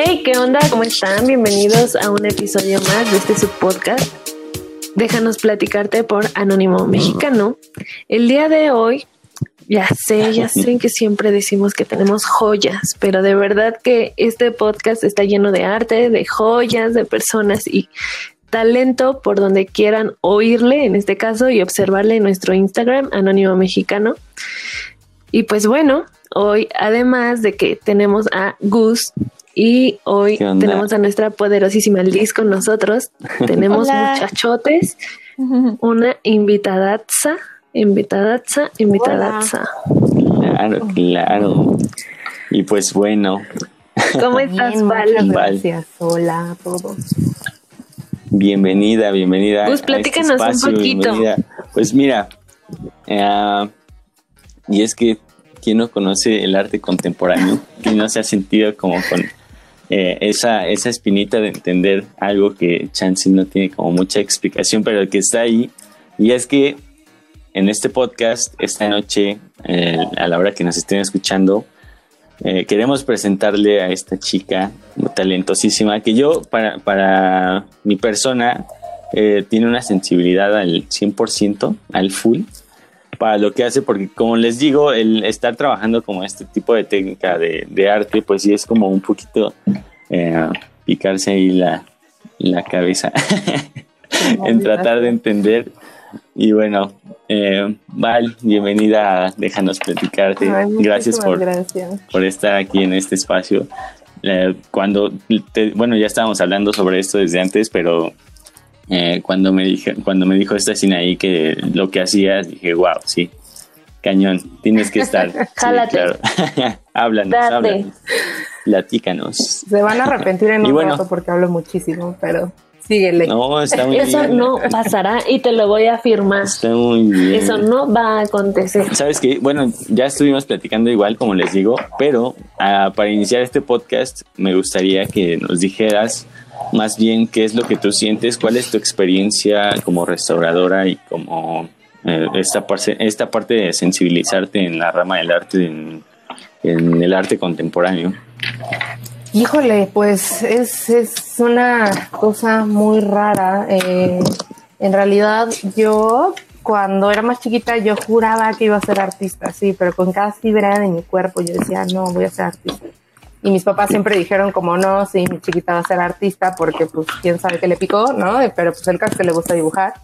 Hey, ¿qué onda? ¿Cómo están? Bienvenidos a un episodio más de este subpodcast. Déjanos platicarte por Anónimo Mexicano. El día de hoy, ya sé, ya sé que siempre decimos que tenemos joyas, pero de verdad que este podcast está lleno de arte, de joyas, de personas y talento por donde quieran oírle en este caso y observarle en nuestro Instagram, Anónimo Mexicano. Y pues bueno, hoy además de que tenemos a Gus y hoy tenemos a nuestra poderosísima Liz con nosotros, tenemos muchachotes, una invitadaza, invitadaza, invitadaza. Claro, claro. Y pues bueno. ¿Cómo estás, Val? Gracias, hola a todos. Bienvenida, bienvenida. Pues platícanos un poquito. Pues mira, eh, y es que quien no conoce el arte contemporáneo, quien no se ha sentido como con eh, esa, esa espinita de entender algo que Chansey no tiene como mucha explicación, pero que está ahí. Y es que en este podcast, esta noche, eh, a la hora que nos estén escuchando, eh, queremos presentarle a esta chica talentosísima que yo, para, para mi persona, tiene una sensibilidad al 100%, al full para lo que hace, porque como les digo, el estar trabajando como este tipo de técnica de, arte, pues sí es como un poquito eh, picarse ahí la, la cabeza en tratar de entender. Y bueno, eh, Val, bienvenida Déjanos Platicarte. gracias por, por estar aquí en este espacio. Eh, cuando, bueno, ya estábamos hablando sobre esto desde antes, pero eh, cuando me dije, cuando me dijo esta ahí que lo que hacías, dije, wow, sí, cañón, tienes que estar. Jálate. háblanos, háblanos, platícanos. Se van a arrepentir en un rato porque hablo muchísimo, pero síguele. No, está muy Eso no pasará y te lo voy a afirmar. Está muy bien. Eso no va a acontecer. Sabes que, bueno, ya estuvimos platicando igual, como les digo, pero ah, para iniciar este podcast me gustaría que nos dijeras más bien qué es lo que tú sientes, cuál es tu experiencia como restauradora y como eh, esta, parte, esta parte de sensibilizarte en la rama del arte, en, el arte contemporáneo. Híjole, pues es, es una cosa muy rara. Eh, en realidad yo cuando era más chiquita yo juraba que iba a ser artista, sí, pero con cada fibra de mi cuerpo yo decía, no, voy a ser artista. Y mis papás siempre dijeron como no, sí, mi chiquita va a ser artista porque pues quién sabe qué le picó, ¿no? Pero pues el caso que le gusta dibujar.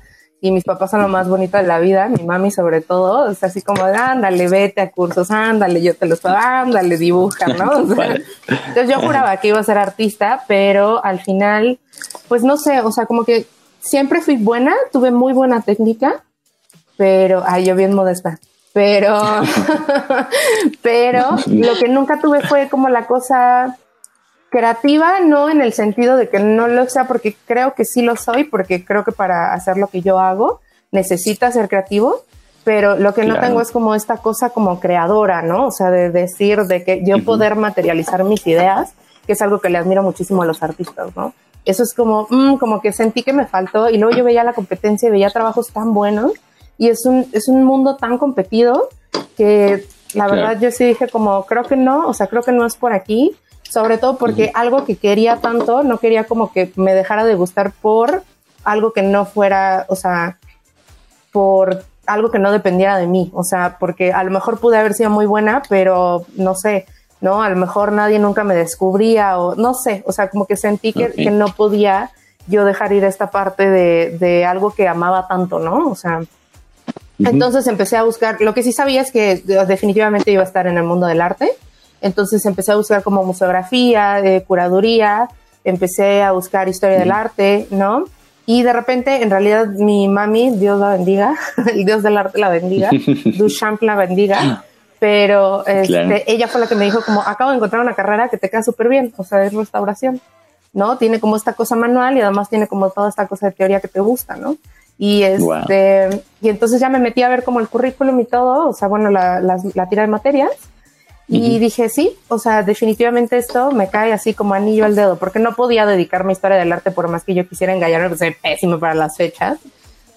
Y mis papás son lo más bonito de la vida, mi mami sobre todo, es así como de ándale, vete a cursos, ándale, yo te los puedo, ándale, dibuja, ¿no? entonces yo juraba que iba a ser artista, pero al final, pues no sé, o sea, como que siempre fui buena, tuve muy buena técnica, pero, ay, yo bien modesta, pero, pero lo que nunca tuve fue como la cosa creativa, no en el sentido de que no lo sea, porque creo que sí lo soy, porque creo que para hacer lo que yo hago necesita ser creativo, pero lo que no tengo es como esta cosa como creadora, ¿no? O sea, de decir, de que yo poder materializar mis ideas, que es algo que le admiro muchísimo a los artistas, ¿no? Eso es como, mm, como que sentí que me faltó y luego yo veía la competencia y veía trabajos tan buenos y es un, es un mundo tan competido que la verdad yo sí dije como, creo que no, o sea, creo que no es por aquí, sobre todo porque algo que quería tanto, no quería como que me dejara de gustar por algo que no fuera, o sea, por algo que no dependiera de mí, o sea, porque a lo mejor pude haber sido muy buena, pero no sé, ¿no? A lo mejor nadie nunca me descubría o no sé, o sea, como que sentí que, que no podía yo dejar ir esta parte de, de algo que amaba tanto, ¿no? O sea, entonces empecé a buscar, lo que sí sabía es que definitivamente iba a estar en el mundo del arte, entonces empecé a buscar como museografía, de curaduría, empecé a buscar historia del arte, ¿no? Y de repente, en realidad, mi mami, Dios la bendiga, el Dios del arte la bendiga, Duchamp la bendiga, pero este, ella fue la que me dijo como, acabo de encontrar una carrera que te queda súper bien, o sea, es restauración, ¿no? Tiene como esta cosa manual y además tiene como toda esta cosa de teoría que te gusta, ¿no? Y, este, y entonces ya me metí a ver como el currículum y todo, o sea, bueno, la, la, tira de materias. Y dije, sí, o sea, definitivamente esto me cae así como anillo al dedo, porque no podía dedicarme a historia del arte por más que yo quisiera engañarme, pues soy pésimo para las fechas.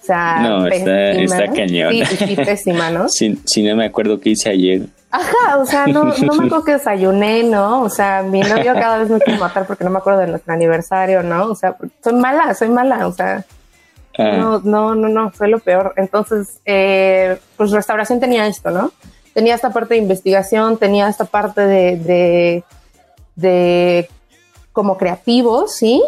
sea, No, está- pésima. está cañón. Sí, sí, pésima, ¿no? Si, si no me acuerdo qué hice ayer. Ajá, o sea, no, no me acuerdo que desayuné, ¿no? O sea, mi novio cada vez me quiere matar porque no me acuerdo de nuestro aniversario, ¿no? O sea, soy mala, soy mala, o sea, Ah, no, no, no, no, fue lo peor. Entonces, eh, pues restauración tenía esto, ¿no? Tenía esta parte de investigación, tenía esta parte de, de, de como creativo, ¿sí?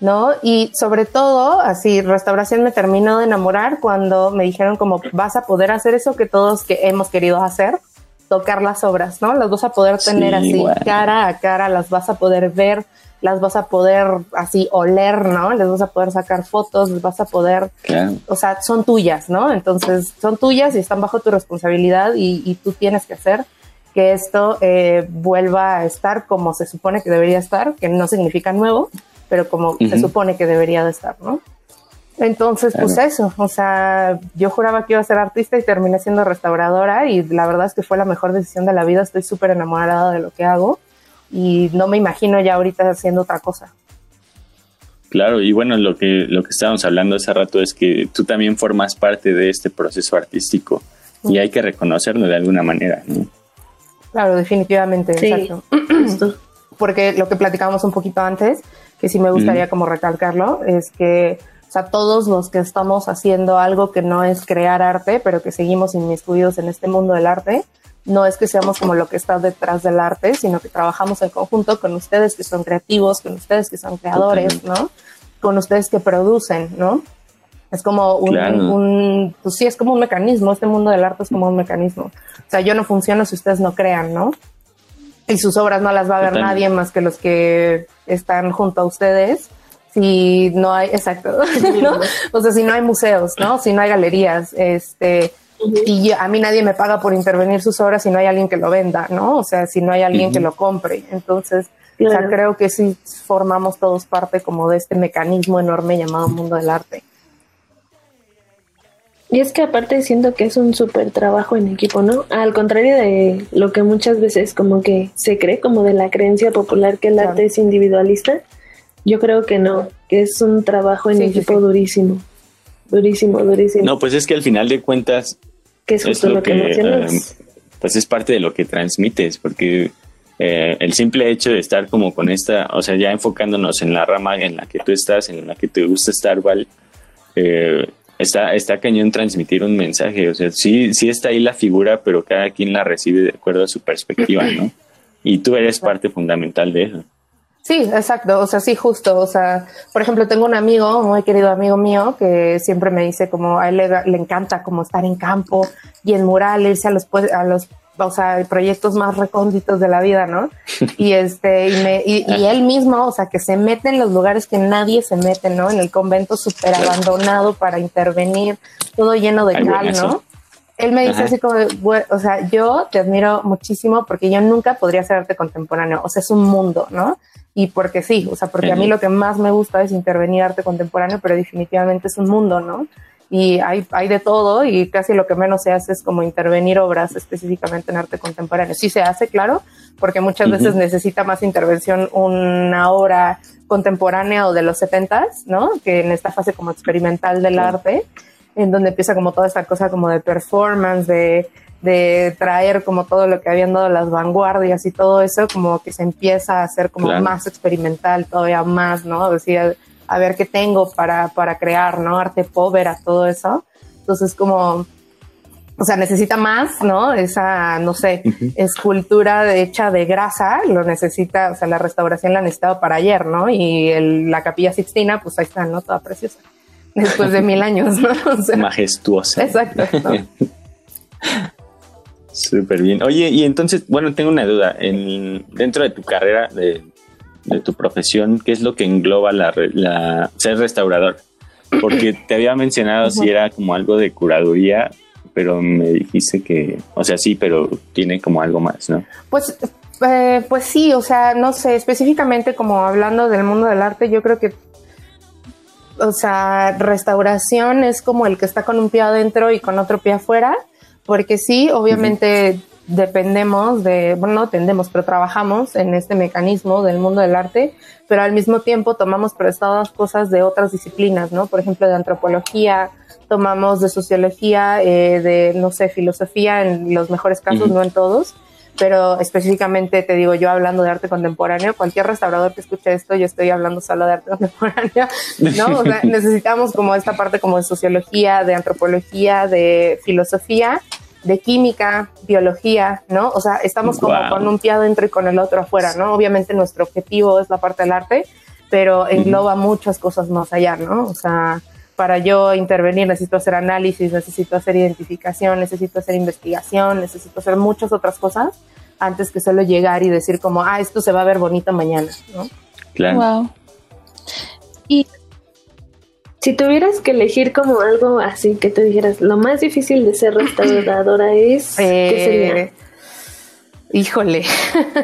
¿No? Y sobre todo, así, restauración me terminó de enamorar cuando me dijeron como vas a poder hacer eso que todos que hemos querido hacer, tocar las obras, ¿no? Las vas a poder tener Sí, así, cara a cara, las vas a poder ver, las vas a poder así oler, ¿no? Les vas a poder sacar fotos, les vas a poder claro. o sea, son tuyas, ¿no? Entonces, son tuyas y están bajo tu responsabilidad y, y tú tienes que hacer que esto eh, vuelva a estar como se supone que debería estar, que no significa nuevo, pero como se supone que debería de estar, ¿no? Entonces, pues eso, o sea, yo juraba que iba a ser artista y terminé siendo restauradora y la verdad es que fue la mejor decisión de la vida, estoy súper enamorada de lo que hago y no me imagino ya ahorita haciendo otra cosa. Claro, y bueno, lo que, lo que estábamos hablando hace rato es que tú también formas parte de este proceso artístico y hay que reconocerlo de alguna manera, ¿no? Claro, definitivamente, Sí. exacto. Porque lo que platicamos un poquito antes, que sí me gustaría como recalcarlo, es que, o sea, todos los que estamos haciendo algo que no es crear arte, pero que seguimos inmiscuidos en este mundo del arte, no es que seamos como lo que está detrás del arte, sino que trabajamos en conjunto con ustedes que son creativos, con ustedes que son creadores, ¿no? Con ustedes que producen, ¿no? Es como un, Claro. un- pues sí, es como un mecanismo, este mundo del arte es como un mecanismo. O sea, yo no funciono si ustedes no crean, ¿no? y sus obras no las va a ver Totalmente. nadie más que los que están junto a ustedes. Si no hay, exacto, ¿no? O sea, si no hay museos, ¿no? Si no hay galerías, este, y yo- a mí nadie me paga por intervenir sus obras si no hay alguien que lo venda, ¿no? O sea, si no hay alguien que lo compre. Entonces, o sea, Claro. creo que sí formamos todos parte como de este mecanismo enorme llamado mundo del arte. Y es que aparte siento que es un súper trabajo en equipo, ¿no? Al contrario de lo que muchas veces como que se cree, como de la creencia popular que el Claro. arte es individualista, yo creo que no, que es un trabajo en Sí, equipo sí. durísimo, durísimo, durísimo. No, pues es que al final de cuentas que es es justo lo lo que, que, mencionas. eh, pues es parte de lo que transmites, porque eh, el simple hecho de estar como con esta, o sea, ya enfocándonos en la rama en la que tú estás, en la que te gusta estar, Val, eh, está, está cañón transmitir un mensaje, o sea, sí, sí está ahí la figura, pero cada quien la recibe de acuerdo a su perspectiva, ¿no? Y tú eres parte fundamental de eso. Sí, exacto, o sea, sí, justo, o sea, por ejemplo, tengo un amigo, un muy querido amigo mío, que siempre me dice como a él le, le encanta como estar en campo y en mural, irse a los, a los, o sea, proyectos más recónditos de la vida, ¿no? Y este, y, me, y, y él mismo, o sea, que se mete en los lugares que nadie se mete, ¿no? En el convento súper abandonado para intervenir, todo lleno de Ay, cal. ¿no? Él me dice Ajá. así como, de, "Güey, o sea, yo te admiro muchísimo porque yo nunca podría hacer arte contemporáneo, o sea, es un mundo, ¿no? Y porque sí, o sea, porque a mí lo que más me gusta es intervenir arte contemporáneo, pero definitivamente es un mundo, ¿no? Y hay, hay de todo y casi lo que menos se hace es como intervenir obras específicamente en arte contemporáneo. Sí se hace, claro, porque muchas veces necesita más intervención una obra contemporánea o de los setentas, ¿no? Que en esta fase como experimental del arte, en donde empieza como toda esta cosa como de performance, de, de traer como todo lo que habían dado las vanguardias y todo eso, como que se empieza a hacer como Claro. más experimental, todavía más, ¿no? Decir, a, a ver qué tengo para, para crear, ¿no? Arte povera, todo eso. Entonces, como, o sea, necesita más, ¿no? Esa, no sé, Ujú. escultura de- hecha de grasa, lo necesita, o sea, la restauración la necesitaba para ayer, ¿no? Y el- la capilla Sixtina, pues ahí está, ¿no? Toda preciosa. Después de mil años, ¿no? O sea, Majestuosa. exacto. ¿no? Súper bien. Oye, y entonces, bueno, tengo una duda. En, dentro de tu carrera, de, de tu profesión, ¿qué es lo que engloba la, ser restaurador? Porque te había mencionado si era como algo de curaduría, pero me dijiste que, o sea, sí, pero tiene como algo más, ¿no? Pues, eh, pues sí, o sea, no sé, específicamente como hablando del mundo del arte, yo creo que, o sea, restauración es como el que está con un pie adentro y con otro pie afuera, porque sí, obviamente dependemos de, bueno, no dependemos, pero trabajamos en este mecanismo del mundo del arte, pero al mismo tiempo tomamos prestadas cosas de otras disciplinas, ¿no? Por ejemplo, de antropología, tomamos de sociología, eh, de, no sé, filosofía en los mejores casos, no en todos, pero específicamente te digo yo hablando de arte contemporáneo, cualquier restaurador que escuche esto, yo estoy hablando solo de arte contemporáneo, ¿no? O sea, necesitamos como esta parte como de sociología, de antropología, de filosofía, de química, biología, ¿no? O sea, estamos como con un pie adentro y con el otro afuera, ¿no? Obviamente nuestro objetivo es la parte del arte, pero engloba muchas cosas más allá, ¿no? O sea, para yo intervenir necesito hacer análisis, necesito hacer identificación, necesito hacer investigación, necesito hacer muchas otras cosas antes que solo llegar y decir como, ah, esto se va a ver bonito mañana, ¿no? Claro. Wow. Y si tuvieras que elegir como algo así, que te dijeras, lo más difícil de ser restauradora es, ¿qué sería? Eh, híjole,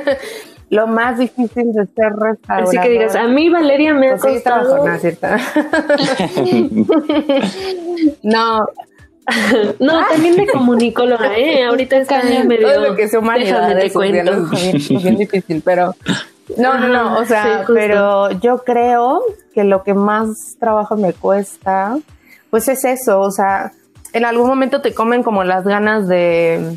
lo más difícil de ser restauradora. Así que digas, a mí Valeria me ha Pues costado. no, No, también de comunicóloga, ¿eh? Ahorita está Cañón. medio... todo lo que es cuento. es bien- es bien difícil, pero no, no, no, o sea, sí, pero yo creo que lo que más trabajo me cuesta, pues es eso, o sea, en algún momento te comen como las ganas de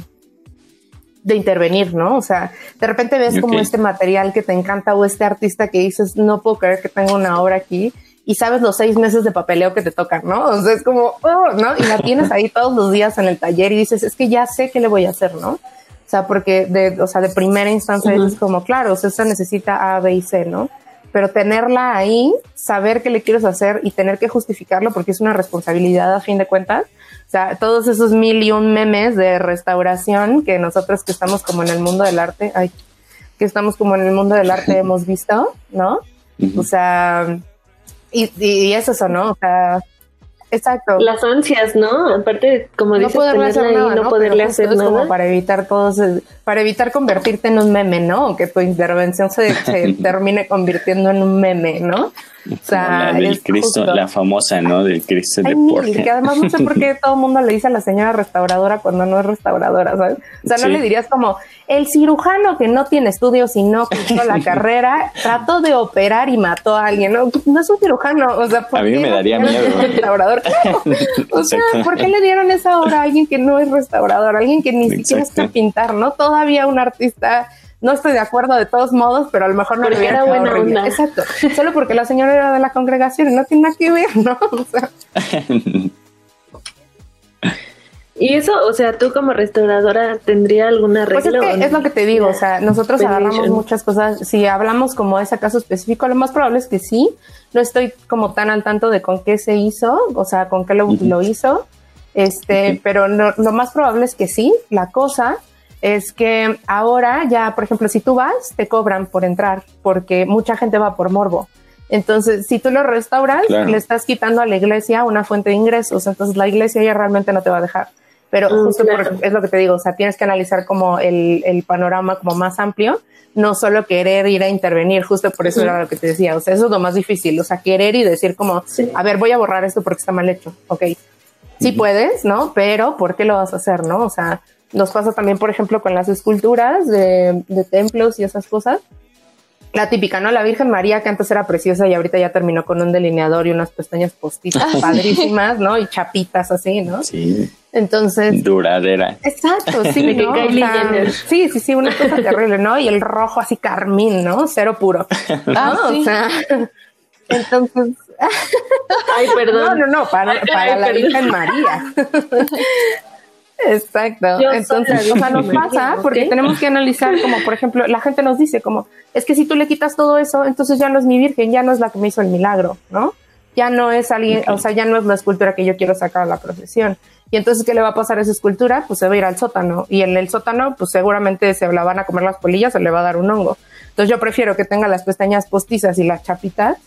de intervenir, ¿no? O sea, de repente ves como este material que te encanta o este artista que dices, no puedo creer que tenga una obra aquí y sabes los seis meses de papeleo que te tocan, ¿no? O sea, es como, oh, ¿no? Y la tienes ahí todos los días en el taller y dices, es que ya sé qué le voy a hacer, ¿no? O sea, porque de, o sea, de primera instancia es como, claro, o sea, necesita A, B y C, ¿no? Pero tenerla ahí, saber qué le quieres hacer y tener que justificarlo porque es una responsabilidad a fin de cuentas. O sea, todos esos mil y un memes de restauración que nosotros que estamos como en el mundo del arte, ay, que estamos como en el mundo del arte hemos visto, ¿no? O sea, y, y, y es eso, ¿no? O sea, exacto. Las ansias, ¿no? Aparte, como no dices, poderle hacer ahí, nada, no, ¿no? poderle hacer es como nada. para evitar todos, para evitar convertirte en un meme, ¿no? Que tu intervención se, se termine convirtiendo en un meme, ¿no? O sea, la del Cristo, justo- la famosa, ¿no? Del Cristo de Porja. que además no sé por qué todo el mundo le dice a la señora restauradora cuando no es restauradora, ¿sabes? O sea, no Sí. le dirías como el cirujano que no tiene estudios y no cursó la carrera, trató de operar y mató a alguien. No, no es un cirujano, o sea, ¿por A mí me daría miedo. Restaurador? Claro. O sea. ¿por qué le dieron esa obra a alguien que no es restaurador? Alguien que ni siquiera sabe pintar, ¿no? Todavía un artista. No estoy de acuerdo de todos modos, pero a lo mejor no Porque le hubiera era buena horrible. onda. Exacto. Solo porque la señora era de la congregación y no tiene nada que ver, ¿no? O sea, Y eso, o sea, tú como restauradora, ¿tendría alguna regla? Pues es que no? es lo que te digo, o sea, nosotros agarramos muchas cosas, si hablamos como ese caso específico, lo más probable es que sí, no estoy como tan al tanto de con qué se hizo, o sea, con qué lo, hizo, este, pero no- lo más probable es que sí, la cosa es que ahora ya, por ejemplo, si tú vas, te cobran por entrar, porque mucha gente va por morbo. Entonces, si tú lo restauras, Claro. le estás quitando a la iglesia una fuente de ingresos, entonces la iglesia ya realmente no te va a dejar. Pero Mm, justo claro. por- es lo que te digo, o sea, tienes que analizar como el, el panorama como más amplio, no solo querer ir a intervenir, justo por eso Ujú. era lo que te decía, o sea, eso es lo más difícil, o sea, querer y decir como, Sí. a ver, voy a borrar esto porque está mal hecho, ok, sí Ujú. puedes, ¿no? Pero ¿por qué lo vas a hacer, no? O sea, nos pasa también, por ejemplo, con las esculturas de, de templos y esas cosas. La típica, ¿no? La Virgen María, que antes era preciosa y ahorita ya terminó con un delineador y unas pestañas postizas sí. padrísimas, ¿no? Y chapitas así, ¿no? Sí, Entonces, duradera. Exacto, sí, ¿no? O sea, sí, sí, sí, una cosa terrible, ¿no? Y el rojo así carmín, ¿no? Cero puro. Ah, ¿no? sí. O sea, entonces, Ay, perdón. no, no, no, para, para Ay, la. Virgen María. Exacto. Yo Entonces, o sea, nos pasa porque tenemos que analizar como, por ejemplo, la gente nos dice como, es que si tú le quitas todo eso, entonces ya no es mi Virgen, ya no es la que me hizo el milagro, ¿no? Ya no es alguien, o sea, ya no es la escultura que yo quiero sacar a la procesión. Y entonces, ¿qué le va a pasar a esa escultura? Pues se va a ir al sótano. Y en el sótano, pues seguramente se la van a comer las polillas o le va a dar un hongo. Entonces yo prefiero que tenga las pestañas postizas y las chapitas,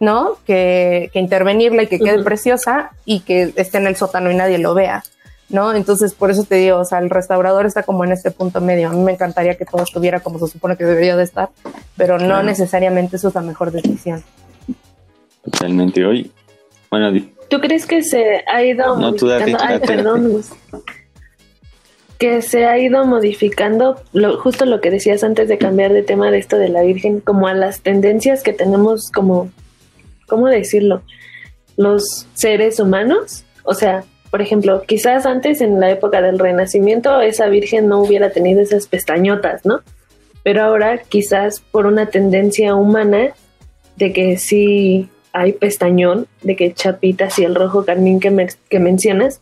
¿no? Que, que intervenirla y que quede preciosa y que esté en el sótano y nadie lo vea, ¿no? Entonces, por eso te digo, o sea, el restaurador está como en este punto medio. A mí me encantaría que todo estuviera como se supone que debería de estar, pero no necesariamente eso es la mejor decisión. Totalmente. Hoy, bueno, ¿Tú crees que se ha ido No, tú date? Ay, perdón. Que se ha ido modificando, lo, justo lo que decías antes de cambiar de tema de esto de la Virgen, como a las tendencias que tenemos como, ¿cómo decirlo? Los seres humanos O sea, por ejemplo, quizás antes en la época del Renacimiento esa virgen no hubiera tenido esas pestañotas, ¿no? Pero ahora quizás por una tendencia humana de que sí hay pestañón, de que chapitas y el rojo carmín que, que mencionas,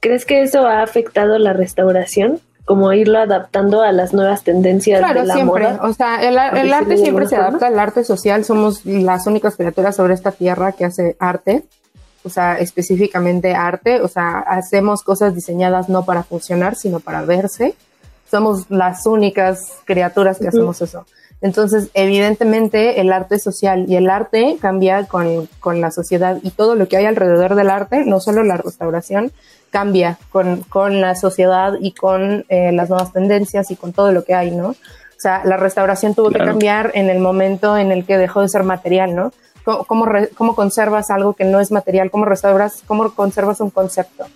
¿crees que eso ha afectado la restauración? como irlo adaptando a las nuevas tendencias claro, de la siempre. moda. O sea, el, el arte siempre se adapta al arte social. Somos las únicas criaturas sobre esta tierra que hace arte. O sea, específicamente arte. O sea, hacemos cosas diseñadas no para funcionar, sino para verse. Somos las únicas criaturas que hacemos eso. Entonces, evidentemente, el arte social y el arte cambia con, con, la sociedad y todo lo que hay alrededor del arte, no solo la restauración, cambia con, con la sociedad y con eh, las nuevas tendencias y con todo lo que hay, ¿no? O sea, la restauración tuvo claro. que cambiar en el momento en el que dejó de ser material, ¿no? ¿Cómo, cómo, re, cómo conservas algo que no es material? ¿Cómo restauras? ¿Cómo conservas un concepto?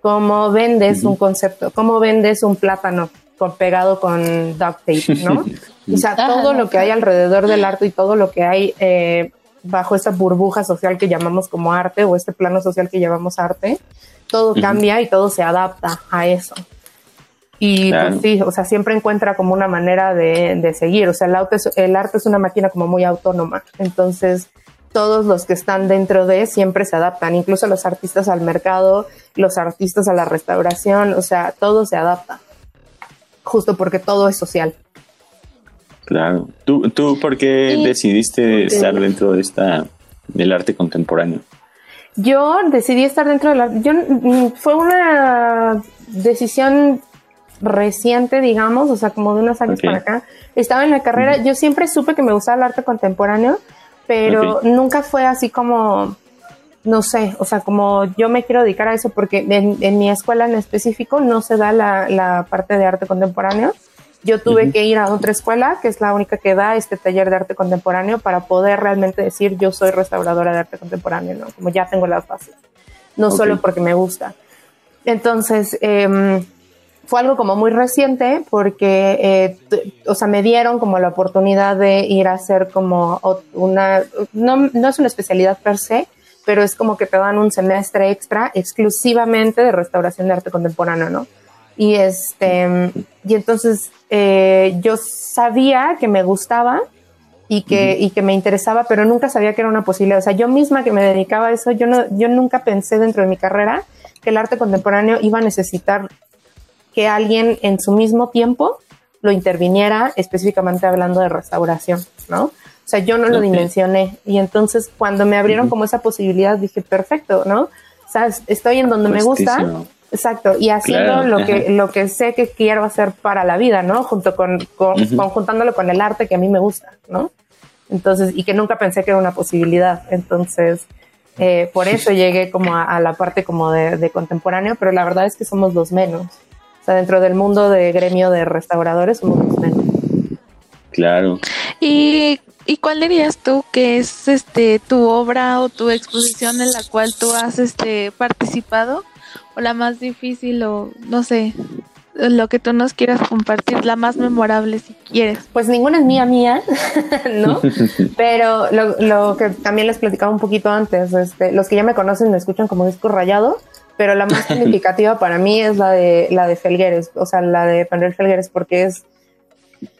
¿Cómo vendes uh -huh. un concepto? ¿Cómo vendes un plátano con, pegado con duct tape, ¿no? o sea, todo lo que hay alrededor del arte y todo lo que hay eh, bajo esta burbuja social que llamamos como arte o este plano social que llamamos arte, todo uh -huh. cambia y todo se adapta a eso. Y claro. pues sí, o sea, siempre encuentra como una manera de, de seguir. O sea, el, auto es, el arte es una máquina como muy autónoma. Entonces, todos los que están dentro de siempre se adaptan, incluso los artistas al mercado, los artistas a la restauración, o sea, todo se adapta. Justo porque todo es social. Claro. ¿Tú, tú por qué y, decidiste estar dentro de esta del arte contemporáneo? Yo decidí estar dentro de la... Yo, fue una decisión reciente, digamos, o sea, como de unos años okay. para acá. Estaba en la carrera, uh -huh. yo siempre supe que me gustaba el arte contemporáneo, pero okay. nunca fue así como, no sé, o sea, como yo me quiero dedicar a eso porque en, en mi escuela en específico no se da la, la parte de arte contemporáneo. Yo tuve uh -huh. que ir a otra escuela, que es la única que da este taller de arte contemporáneo, para poder realmente decir yo soy restauradora de arte contemporáneo, ¿no? Como ya tengo las bases, no okay. solo porque me gusta. Entonces, eh, fue algo como muy reciente porque, eh, o sea, me dieron como la oportunidad de ir a hacer como una, no, no es una especialidad per se, pero es como que te dan un semestre extra exclusivamente de restauración de arte contemporáneo, ¿no? Y este, y entonces eh, yo sabía que me gustaba y que, uh -huh. y que me interesaba, pero nunca sabía que era una posibilidad. O sea, yo misma que me dedicaba a eso, yo, no, yo nunca pensé dentro de mi carrera que el arte contemporáneo iba a necesitar que alguien en su mismo tiempo lo interviniera, específicamente hablando de restauración, ¿no? O sea, yo no okay. lo dimensioné. Y entonces cuando me abrieron uh -huh. como esa posibilidad, dije, perfecto, ¿no? O sea, estoy en donde Justísimo. me gusta. Exacto, y haciendo claro, lo, que, lo que sé que quiero hacer para la vida, ¿no? Junto con, con uh -huh. conjuntándolo con el arte que a mí me gusta, ¿no? Entonces, y que nunca pensé que era una posibilidad. Entonces, eh, por eso llegué como a, a la parte como de, de, contemporáneo, pero la verdad es que somos los menos sea, dentro del mundo de gremio de restauradores somos menos. Claro. ¿Y, ¿Y cuál dirías tú que es este tu obra o tu exposición en la cual tú has este participado? ¿O la más difícil o no sé, lo que tú nos quieras compartir, la más memorable si quieres. Pues ninguna es mía mía, ¿no? Pero lo, lo, que también les platicaba un poquito antes, este, los que ya me conocen me escuchan como disco rayado, pero la más significativa para mí es la de la de Felgueres, o sea, la de Pandel Felgueres, porque es,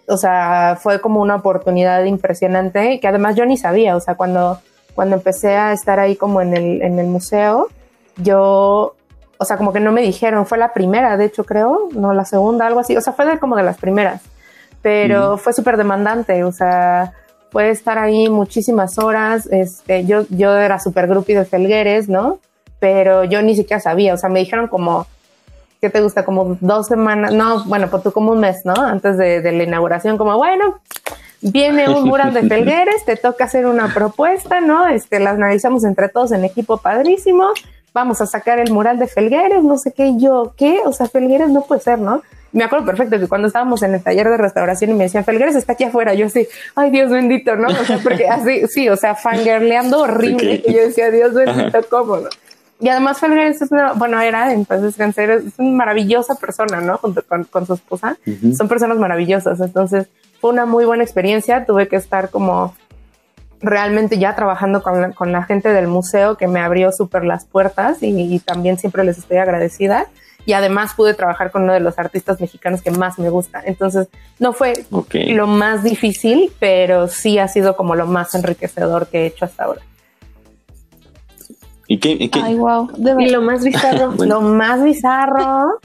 o sea, fue como una oportunidad impresionante que además yo ni sabía, o sea, cuando, cuando empecé a estar ahí como en el, en el museo, yo, o sea, como que no me dijeron, fue la primera, de hecho creo, no la segunda, algo así, o sea, fue de, como de las primeras, pero mm. fue súper demandante, o sea, fue estar ahí muchísimas horas, este, yo, yo era súper groupie de Felgueres, ¿no? pero yo ni siquiera sabía, o sea, me dijeron como, ¿qué te gusta? Como dos semanas, no, bueno, pues tú como un mes, ¿no? Antes de, de la inauguración, como, bueno, viene un mural de Felgueres, te toca hacer una propuesta, ¿no? Este, la analizamos entre todos en equipo padrísimo, vamos a sacar el mural de Felgueres, no sé qué, yo, ¿qué? O sea, Felgueres no puede ser, ¿no? Me acuerdo perfecto que cuando estábamos en el taller de restauración y me decían, Felgueres está aquí afuera, yo así, ay Dios bendito, ¿no? O sea, porque así, sí, o sea, fangirleando horrible, y yo decía, Dios bendito, ¿cómo? ¿no? Y además Felgueres es una, bueno, era, entonces Cáncer es una maravillosa persona, ¿no? Junto con, con su esposa. Uh -huh. Son personas maravillosas. Entonces fue una muy buena experiencia. Tuve que estar como realmente ya trabajando con la, con la gente del museo que me abrió súper las puertas y, y también siempre les estoy agradecida y además pude trabajar con uno de los artistas mexicanos que más me gusta. Entonces, no fue lo más difícil, pero sí ha sido como lo más enriquecedor que he hecho hasta ahora. ¿Y qué? y qué? Ay, wow. De Y lo más bizarro, Bueno. Lo más bizarro,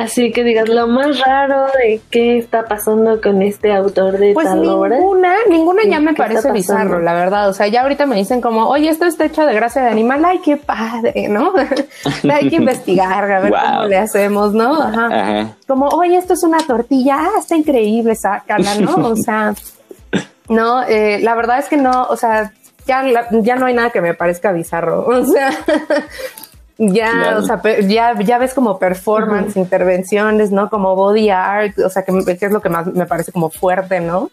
así que digas, lo más raro de qué está pasando con este autor de pues tal obra. ninguna, ninguna ya me ¿Qué está parece bizarro, la verdad. O sea, ya ahorita me dicen como, oye, esto está hecho de grasa de animal, ay, qué padre, ¿no? Hay que investigar, a ver Wow. cómo le hacemos, ¿no? Ajá. Ajá. como, oye, esto es una tortilla, ah, está increíble, sácala, ¿no? O sea, no, eh, la verdad es que no, o sea, ya, la- ya no hay nada que me parezca bizarro, o sea, ya, Claro. o sea, ya, ya ves como performance, intervenciones, ¿no? Como body art, o sea, que, es lo que más me parece como fuerte, ¿no?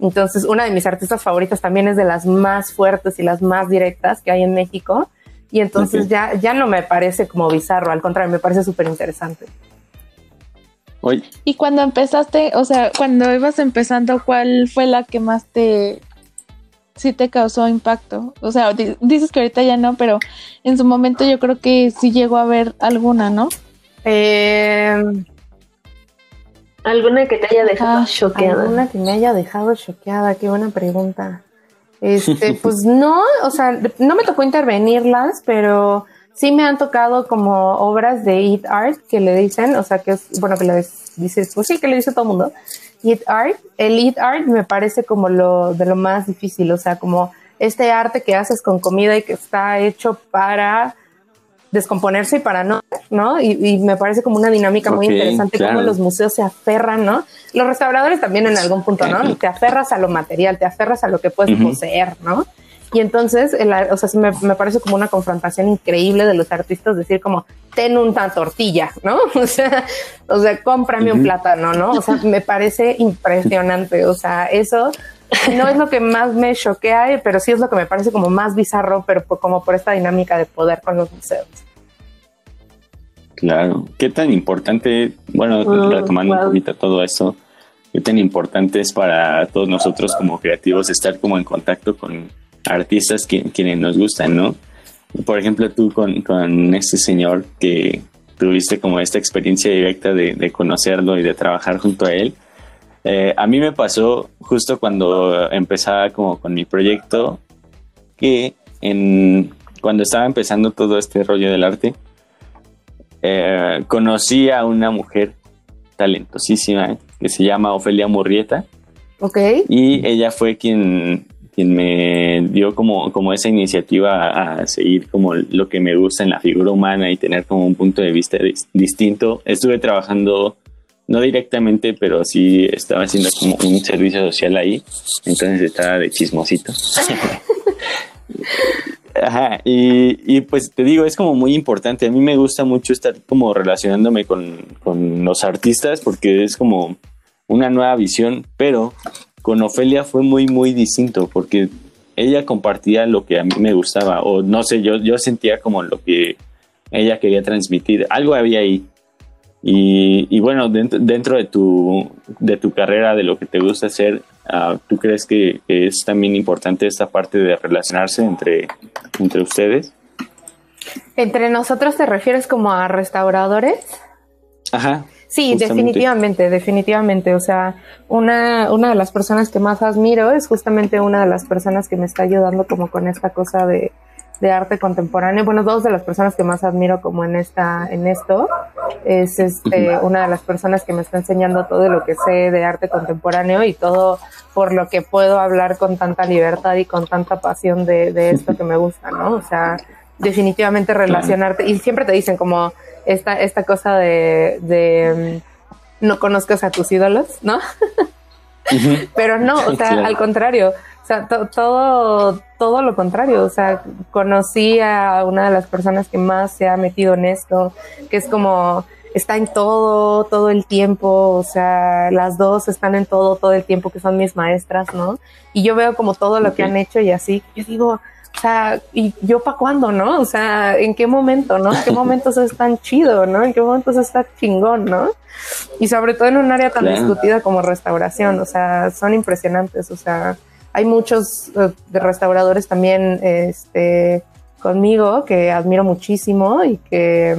Entonces, una de mis artistas favoritas también es de las más fuertes y las más directas que hay en México. Y entonces ya, ya no me parece como bizarro, al contrario, me parece súper interesante. Y cuando empezaste, o sea, cuando ibas empezando, ¿cuál fue la que más te sí te causó impacto? O sea, di- dices que ahorita ya no, pero en su momento yo creo que sí llegó a haber alguna, ¿no? Eh, ¿Alguna que te haya dejado Ah, choqueada? Alguna que me haya dejado choqueada, qué buena pregunta. Este, pues no, o sea, no me tocó intervenirlas, pero sí me han tocado como obras de Eat Art que le dicen, o sea, que es, bueno, que le dices, pues sí, que le dice todo el mundo. Eat Art, el Eat Art me parece como lo de lo más difícil, o sea, como este arte que haces con comida y que está hecho para descomponerse y para no, ¿no? Y, y me parece como una dinámica muy interesante claro. cómo los museos se aferran, ¿no? Los restauradores también en algún punto, ¿no? Te aferras a lo material, te aferras a lo que puedes poseer, ¿no? Y entonces, el o sea, me, me parece como una confrontación increíble de los artistas decir como, ten una tortilla, ¿no? O sea, o sea, cómprame un Ujú. plátano, ¿no? O sea, me parece impresionante. O sea, eso no es lo que más me choquea, pero sí es lo que me parece como más bizarro, pero por- como por esta dinámica de poder con los museos. claro. ¿Qué tan importante, bueno, Oh, retomando wow. un poquito todo eso, qué tan importante es para todos nosotros como creativos estar como en contacto con artistas que, quienes nos gustan, ¿no? Por ejemplo, tú con, con este señor que tuviste como esta experiencia directa de, de conocerlo y de trabajar junto a él. Eh, a mí me pasó justo cuando empezaba como con mi proyecto que en, cuando estaba empezando todo este rollo del arte, eh, conocí a una mujer talentosísima que se llama Ofelia Murrieta ¿Ok? y ella fue quien, quien me dio como, como esa iniciativa a, a seguir como lo que me gusta en la figura humana y tener como un punto de vista dis- distinto. Estuve trabajando, no directamente, pero sí estaba haciendo como un servicio social ahí, entonces estaba de chismosito. Ajá, y, y pues te digo, es como muy importante. A mí me gusta mucho estar como relacionándome con, con los artistas porque es como una nueva visión, pero con Ofelia fue muy, muy distinto porque ella compartía lo que a mí me gustaba, o no sé, yo, yo sentía como lo que ella quería transmitir, algo había ahí. Y, y bueno, dentro, dentro de, tu, de tu carrera, de lo que te gusta hacer, ah, ¿tú crees que, que es también importante esta parte de relacionarse entre, entre ustedes? ¿Entre nosotros te refieres como a restauradores? Ajá. Sí, Justamente. definitivamente, definitivamente. O sea, una, una de las personas que más admiro es justamente una de las personas que me está ayudando como con esta cosa de, de arte contemporáneo. Bueno, dos de las personas que más admiro como en esta, en esto, es este, una de las personas que me está enseñando todo lo que sé de arte contemporáneo y todo por lo que puedo hablar con tanta libertad y con tanta pasión de, de esto que me gusta, ¿no? O sea, definitivamente relacionarte. Y siempre te dicen como esta, esta cosa de, de mm, no conozcas a tus ídolos, ¿no? Pero no, o sea, Claro. al contrario. O sea, to- todo, todo lo contrario. O sea, conocí a una de las personas que más se ha metido en esto, que es como, está en todo, todo el tiempo. O sea, las dos están en todo, todo el tiempo, que son mis maestras, ¿no? Y yo veo como todo lo que han hecho y así. Yo digo, o sea, ¿y yo para cuándo, no? O sea, ¿en qué momento, no? ¿En qué momentos es tan chido, no? ¿En qué momentos está chingón, no? Y sobre todo en un área tan Claro. discutida como restauración, o sea, son impresionantes, o sea, hay muchos de restauradores también este, conmigo que admiro muchísimo y que,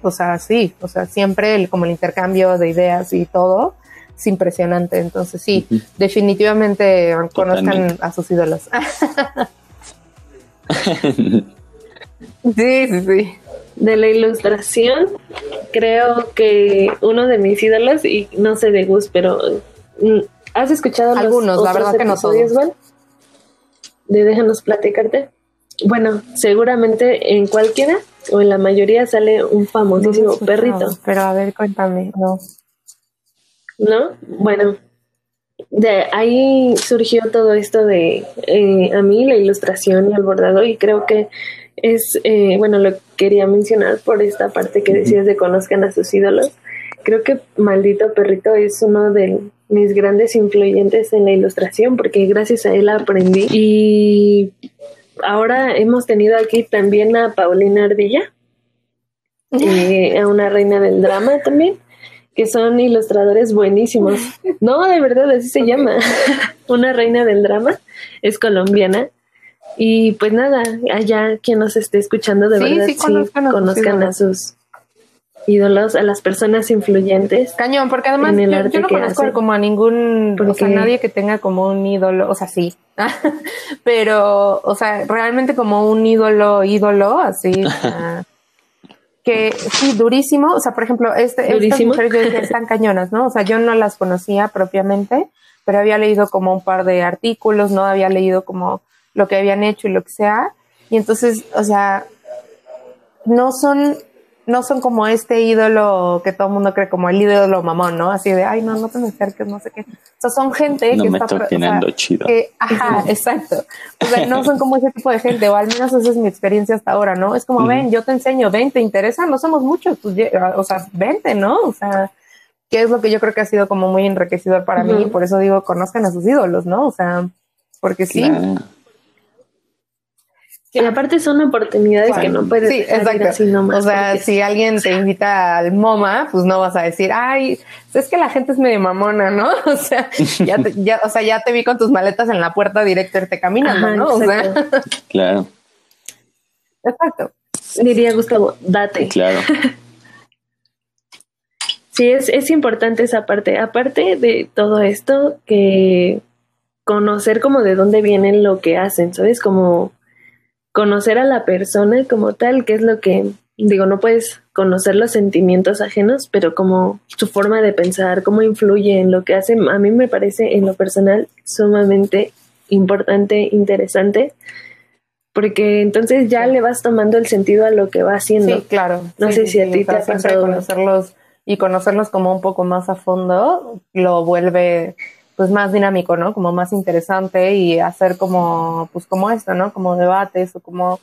o sea, sí, o sea, siempre el, como el intercambio de ideas y todo es impresionante. Entonces, sí, definitivamente conozcan a sus ídolos. sí, sí, sí. De la ilustración, creo que uno de mis ídolos, y no sé de Gus, pero mm, ¿has escuchado algunos? la verdad que no todos. De déjanos platicarte. Bueno, seguramente en cualquiera o en la mayoría sale un famosísimo perrito. Pero a ver, cuéntame, no. ¿No? Bueno, de ahí surgió todo esto de eh, a mí la ilustración y el bordado y creo que es, eh, bueno, lo quería mencionar por esta parte que decías de conozcan a sus ídolos. Creo que Maldito Perrito es uno de mis grandes influyentes en la ilustración porque gracias a él aprendí. Y ahora hemos tenido aquí también a Paulina Ardilla, eh, a una reina del drama también, que son ilustradores buenísimos. No, de verdad, así se llama. una reina del drama, es colombiana. Y pues nada, allá quien nos esté escuchando, de verdad, sí, conozcan, a sus ídolos, a las personas influyentes. Cañón, porque además yo, no conozco como a ningún, o sea, nadie que tenga como un ídolo, o sea, sí, pero, o sea, realmente como un ídolo, ídolo, así, que sí, durísimo, o sea, por ejemplo, este, estas mujeres están cañonas, ¿no? O sea, yo no las conocía propiamente, pero había leído como un par de artículos, ¿no? Había leído como lo que habían hecho y lo que sea, y entonces, o sea, no son no son como este ídolo que todo el mundo cree como el ídolo mamón, ¿no? Así de, ay, no, no te me acerques, no sé qué. O sea, son gente no que me está... O chido. ajá, exacto. O sea, no son como ese tipo de gente, o al menos esa es mi experiencia hasta ahora, ¿no? Es como, ven, yo te enseño, ven, ¿te interesa? No somos muchos, pues, o sea, vente, ¿no? O sea, que es lo que yo creo que ha sido como muy enriquecedor para mí, y por eso digo, conozcan a sus ídolos, ¿no? O sea, porque sí. Y aparte son oportunidades que no puedes sí, exacto. así nomás. O sea, si alguien te invita al MoMA, pues no vas a decir, ay, es que la gente es medio mamona, ¿no? O sea, ya te, ya, o sea, ya te vi con tus maletas en la puerta directo te caminando, ¿no? O sea. Claro. Exacto. Diría Gustavo, date. Claro. sí, es, es importante esa parte. Aparte de todo esto, que conocer como de dónde vienen lo que hacen, ¿sabes? Como conocer a la persona como tal, que es lo que digo, no puedes conocer los sentimientos ajenos, pero como su forma de pensar, cómo influye en lo que hace, a mí me parece en lo personal sumamente importante, interesante, porque entonces ya le vas tomando el sentido a lo que va haciendo. Sí, claro. No sé si a ti te ha pasado. Conocerlos y conocerlos como un poco más a fondo lo vuelve pues más dinámico, ¿no? Como más interesante y hacer como, pues como esto, ¿no? Como debates o como,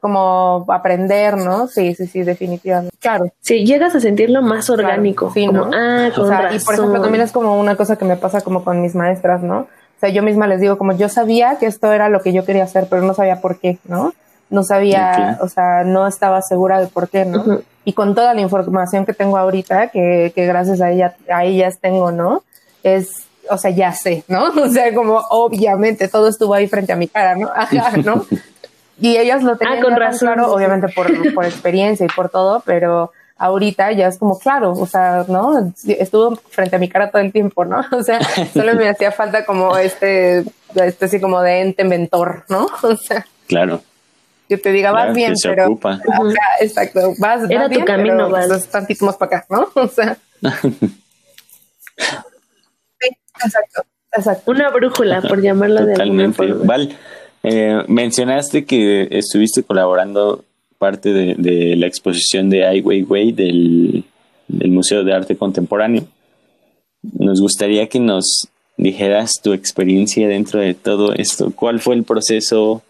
como aprender, ¿no? Sí, sí, sí, definitivamente. Claro. Sí, llegas a sentirlo más orgánico. sí, ¿no? Ah, con o sea, y por ejemplo, también es como una cosa que me pasa como con mis maestras, ¿no? O sea, yo misma les digo como yo sabía que esto era lo que yo quería hacer, pero no sabía por qué, ¿no? No sabía, o sea, no estaba segura de por qué, ¿no? Y con toda la información que tengo ahorita, que, que gracias a ella, a ellas tengo, ¿no? Es, o sea, ya sé, ¿no? O sea, como obviamente todo estuvo ahí frente a mi cara, ¿no? Ajá, ¿no? Y ellas lo tenían ah, claro, obviamente por, por experiencia y por todo, pero ahorita ya es como claro, o sea, ¿no? Estuvo frente a mi cara todo el tiempo, ¿no? O sea, solo me hacía falta como este, este así como de ente mentor, ¿no? O sea. Claro. Yo te diga, vas bien, pero. exacto, vas, Era tu camino, vas. Tantito más para acá, ¿no? O sea. Exacto, exacto. Una brújula, por llamarlo de alguna forma. Val, eh, mencionaste que estuviste colaborando parte de, la exposición de Ai Weiwei del, del Museo de Arte Contemporáneo. Nos gustaría que nos dijeras tu experiencia dentro de todo esto. ¿Cuál fue el proceso?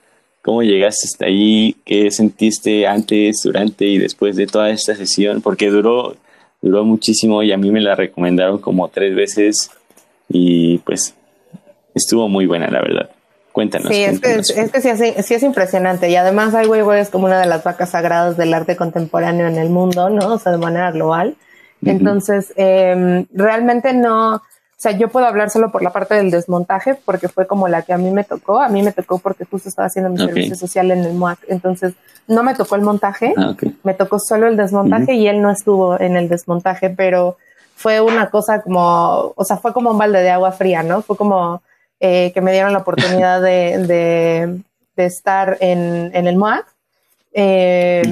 ¿Cómo llegaste hasta ahí? ¿Qué sentiste antes, durante y después de toda esta sesión? Porque duró, duró muchísimo y a mí me la recomendaron como tres veces y pues estuvo muy buena, la verdad. Cuéntanos. Sí, es que, es, que sí, es, impresionante. Y además, Ai Weiwei es como una de las vacas sagradas del arte contemporáneo en el mundo, ¿no? O sea, de manera global. Entonces, eh, realmente no, o sea, yo puedo hablar solo por la parte del desmontaje porque fue como la que a mí me tocó. A mí me tocó porque justo estaba haciendo mi servicio social en el MOAC. Entonces, no me tocó el montaje, ah, me tocó solo el desmontaje y él no estuvo en el desmontaje, pero fue una cosa como, o sea, fue como un balde de agua fría, ¿no? Fue como eh, que me dieron la oportunidad de, de, de estar en, en el MOAC. Eh,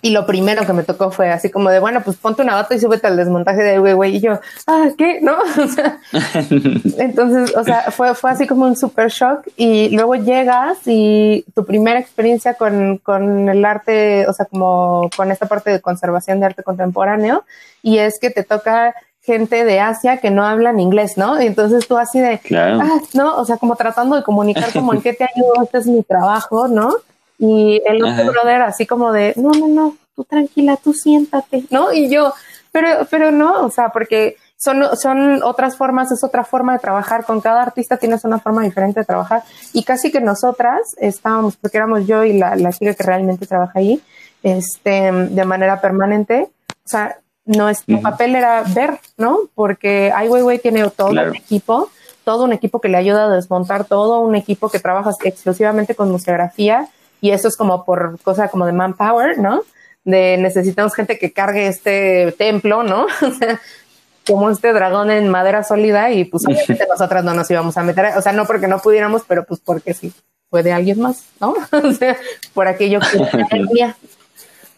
y lo primero que me tocó fue así como de, bueno, pues ponte una bata y súbete al desmontaje de güey, güey. Y yo, ah, ¿qué? ¿No? O sea, entonces, o sea, fue, fue así como un super shock. Y luego llegas y tu primera experiencia con, con el arte, o sea, como con esta parte de conservación de arte contemporáneo, y es que te toca gente de Asia que no hablan inglés, ¿no? Entonces tú así de, ah, no, o sea, como tratando de comunicar como en qué te ayudo, este es mi trabajo, ¿no? Y el otro brother así como de, no, no, no, tú tranquila, tú siéntate, ¿no? Y yo, pero, pero no, o sea, porque son, son otras formas, es otra forma de trabajar. Con cada artista tienes una forma diferente de trabajar. Y casi que nosotras estábamos, porque éramos yo y la, la chica que realmente trabaja ahí, este, de manera permanente. O sea, nuestro papel era ver, ¿no? Porque Ai Weiwei tiene todo un equipo, todo un equipo que le ayuda a desmontar todo, un equipo que trabaja exclusivamente con museografía y eso es como por cosa como de manpower, ¿no? De necesitamos gente que cargue este templo, ¿no? Como este dragón en madera sólida y pues obviamente nosotras no nos íbamos a meter, o sea, no porque no pudiéramos, pero pues porque sí, puede alguien más, ¿no? o sea, por aquello que tenía.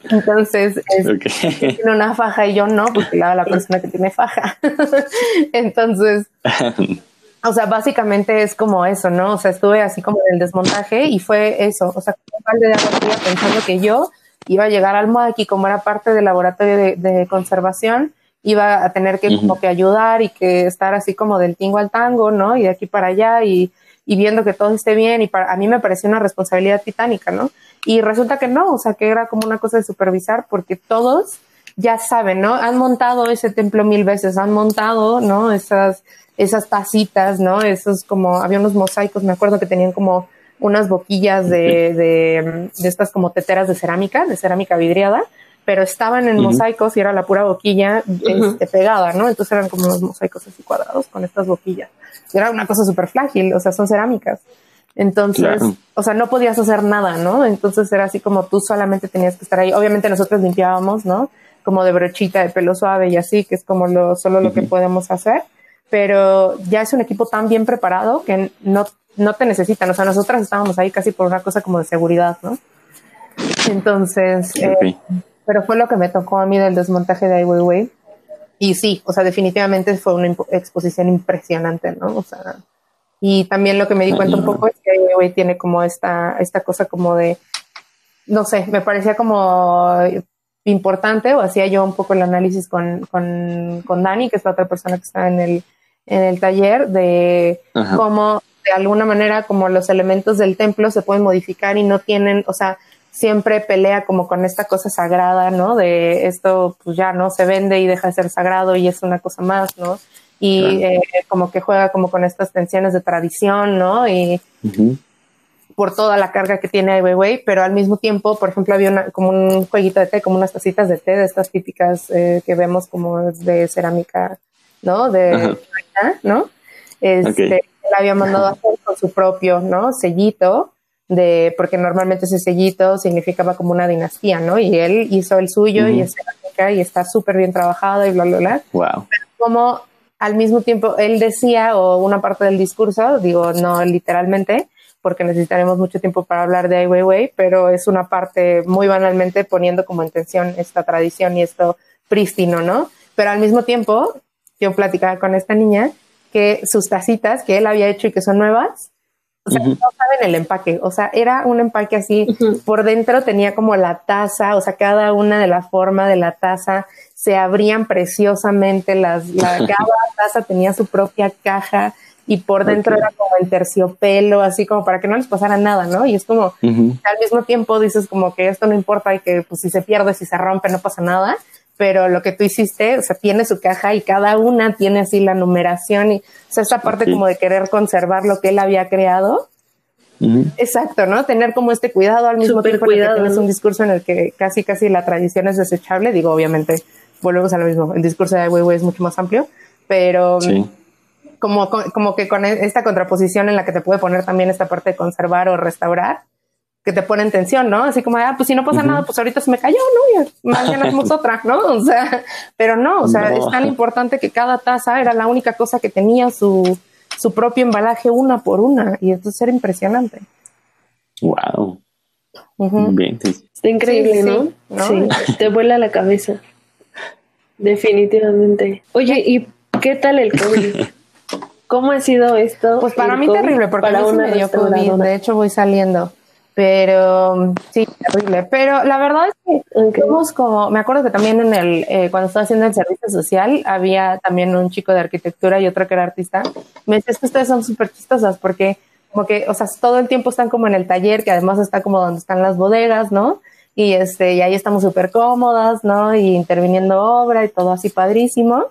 Entonces, es, tiene una faja y yo no, porque la, la persona que tiene faja. Entonces, o sea, básicamente es como eso, ¿no? O sea, estuve así como en el desmontaje y fue eso, o sea, un balde de agua pensando que yo iba a llegar al MOAC y como era parte del laboratorio de, conservación, iba a tener que como que ayudar y que estar así como del tingo al tango, ¿no? Y de aquí para allá y, y viendo que todo esté bien y para, a mí me pareció una responsabilidad titánica, ¿no? Y resulta que no, o sea, que era como una cosa de supervisar porque todos ya saben, ¿no? Han montado ese templo mil veces, han montado, ¿no? Esas esas tacitas, ¿no? Esos como, había unos mosaicos, me acuerdo que tenían como unas boquillas de, de, estas como teteras de cerámica, de cerámica vidriada, pero estaban en mosaicos y era la pura boquilla este, pegada, ¿no? Entonces eran como unos mosaicos así cuadrados con estas boquillas. Era una cosa súper frágil, o sea, son cerámicas. Entonces, o sea, no podías hacer nada, ¿no? Entonces era así como tú solamente tenías que estar ahí. Obviamente nosotros limpiábamos, ¿no? Como de brochita de pelo suave y así, que es como lo, solo lo que podemos hacer pero ya es un equipo tan bien preparado que no, no te necesitan. O sea, nosotras estábamos ahí casi por una cosa como de seguridad, ¿no? Entonces, eh, pero fue lo que me tocó a mí del desmontaje de Ai Weiwei. Y sí, o sea, definitivamente fue una exposición impresionante, ¿no? O sea, y también lo que me di cuenta un poco es que Ai Weiwei tiene como esta, esta cosa como de, no sé, me parecía como importante, o hacía yo un poco el análisis con, con, con Dani, que es la otra persona que está en el, en el taller de cómo de alguna manera como los elementos del templo se pueden modificar y no tienen, o sea, siempre pelea como con esta cosa sagrada, ¿no? De esto pues ya no se vende y deja de ser sagrado y es una cosa más, ¿no? Y eh, como que juega como con estas tensiones de tradición, ¿no? Y por toda la carga que tiene Ai Weiwei, pero al mismo tiempo, por ejemplo, había una, como un jueguito de té, como unas tacitas de té, de estas típicas eh, que vemos como de cerámica ¿no? De ¿no? Este, él había mandado a hacer con su propio, ¿no? Sellito, de, porque normalmente ese sellito significaba como una dinastía, ¿no? Y él hizo el suyo y es y está súper bien trabajado y bla, bla, bla. Wow. Pero como al mismo tiempo él decía, o una parte del discurso, digo, no literalmente, porque necesitaremos mucho tiempo para hablar de Ai Weiwei, pero es una parte muy banalmente poniendo como en tensión esta tradición y esto prístino, ¿no? Pero al mismo tiempo yo platicaba con esta niña que sus tacitas que él había hecho y que son nuevas, o sea, no saben el empaque, o sea, era un empaque así, por dentro tenía como la taza, o sea, cada una de la forma de la taza se abrían preciosamente, las, la, cada taza tenía su propia caja y por dentro era como el terciopelo, así como para que no les pasara nada, ¿no? Y es como, al mismo tiempo dices como que esto no importa y que pues si se pierde, si se rompe, no pasa nada, pero lo que tú hiciste, o sea, tiene su caja y cada una tiene así la numeración y, o sea, esa parte como de querer conservar lo que él había creado. Exacto, ¿no? Tener como este cuidado al mismo tiempo cuidado, que tienes un discurso en el que casi, casi la tradición es desechable. Digo, obviamente, volvemos a lo mismo. El discurso de Weiwei es mucho más amplio, pero, como, como que con esta contraposición en la que te puede poner también esta parte de conservar o restaurar, que te pone en tensión, ¿no? Así como, ah, pues si no pasa nada, pues ahorita se me cayó, ¿no? Y mañana hacemos otra, ¿no? O sea, pero no, o sea, es tan importante que cada taza era la única cosa que tenía su, su propio embalaje una por una, y esto era impresionante. Wow. Está increíble, ¿no? Sí, te vuela la cabeza. Definitivamente. Oye, ¿y qué tal el COVID? ¿Cómo ha sido esto? Pues para mí terrible, porque para a mí me dio COVID. De hecho, voy saliendo. Pero sí, terrible. Pero la verdad es que somos como, me acuerdo que también en el, eh, cuando estaba haciendo el servicio social, había también un chico de arquitectura y otro que era artista. Me decía, es que ustedes son súper chistosas porque como que, o sea, todo el tiempo están como en el taller, que además está como donde están las bodegas, ¿no? Y este, y ahí estamos súper cómodas, ¿no? Y interviniendo obra y todo así padrísimo.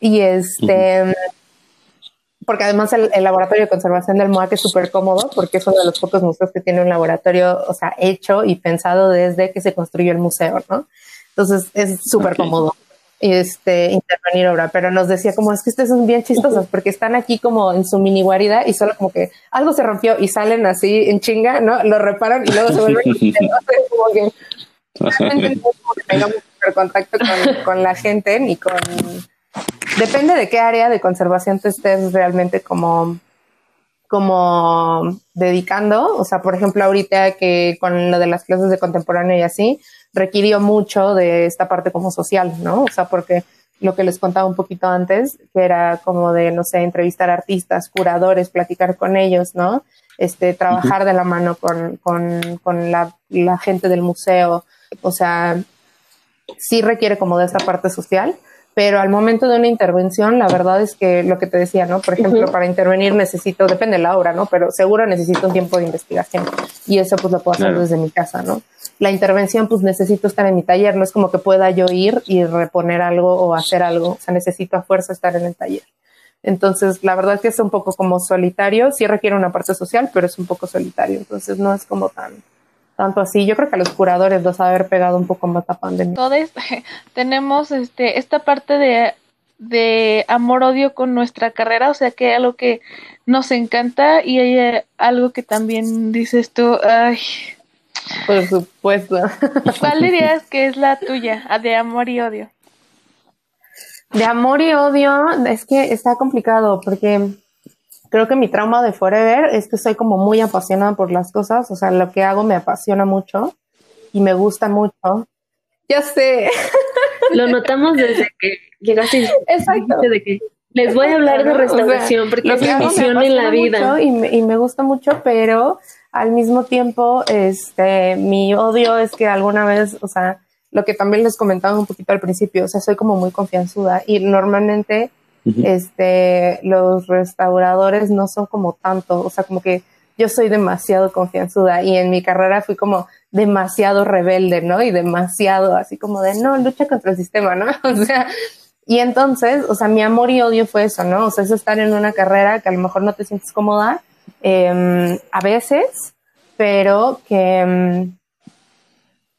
Y este, porque además el, laboratorio de conservación del MOAC es súper cómodo, porque es uno de los pocos museos que tiene un laboratorio, o sea, hecho y pensado desde que se construyó el museo, ¿no? Entonces es súper cómodo este, intervenir obra, pero nos decía como es que ustedes son bien chistosos porque están aquí como en su mini guarida y solo como que algo se rompió y salen así en chinga, ¿no? Lo reparan y luego se vuelven y como que realmente como que tengamos contacto con, con la gente ni con depende de qué área de conservación te estés realmente como como dedicando, o sea, por ejemplo, ahorita que con lo de las clases de contemporáneo y así, requirió mucho de esta parte como social, ¿no? O sea, porque lo que les contaba un poquito antes, que era como de, no sé, entrevistar artistas, curadores, platicar con ellos, ¿no? Este, trabajar de la mano con, con, con la, la, gente del museo. O sea, sí requiere como de esta parte social, pero al momento de una intervención, la verdad es que lo que te decía, ¿no? Por ejemplo, para intervenir necesito, depende de la obra, ¿no? Pero seguro necesito un tiempo de investigación y eso pues lo puedo hacer desde mi casa, ¿no? La intervención pues necesito estar en mi taller, no es como que pueda yo ir y reponer algo o hacer algo, o sea, necesito a fuerza estar en el taller. Entonces, la verdad es que es un poco como solitario, sí requiere una parte social, pero es un poco solitario, entonces no es como tan, tanto así. Yo creo que a los curadores los ha haber pegado un poco más la pandemia. Todos tenemos este esta parte de, de amor-odio con nuestra carrera, o sea que algo que nos encanta y hay eh, algo que también dices tú, ay. Por supuesto. ¿Cuál dirías que es la tuya, de amor y odio? De amor y odio, es que está complicado porque creo que mi trauma de Forever es que soy como muy apasionada por las cosas, o sea, lo que hago me apasiona mucho y me gusta mucho. Ya sé. Lo notamos desde que llegaste. Exacto. Que les voy a hablar de restauración porque es mi misión en la vida. Y me, y me gusta mucho, pero al mismo tiempo, este, mi odio es que alguna vez, o sea, lo que también les comentaba un poquito al principio, o sea, soy como muy confianzuda y normalmente este, los restauradores no son como tanto, o sea, como que yo soy demasiado confianzuda y en mi carrera fui como demasiado rebelde, ¿no? Y demasiado así como de, no, lucha contra el sistema, ¿no? O sea, y entonces, o sea, mi amor y odio fue eso, ¿no? O sea, es estar en una carrera que a lo mejor no te sientes cómoda em, a veces, pero que, em,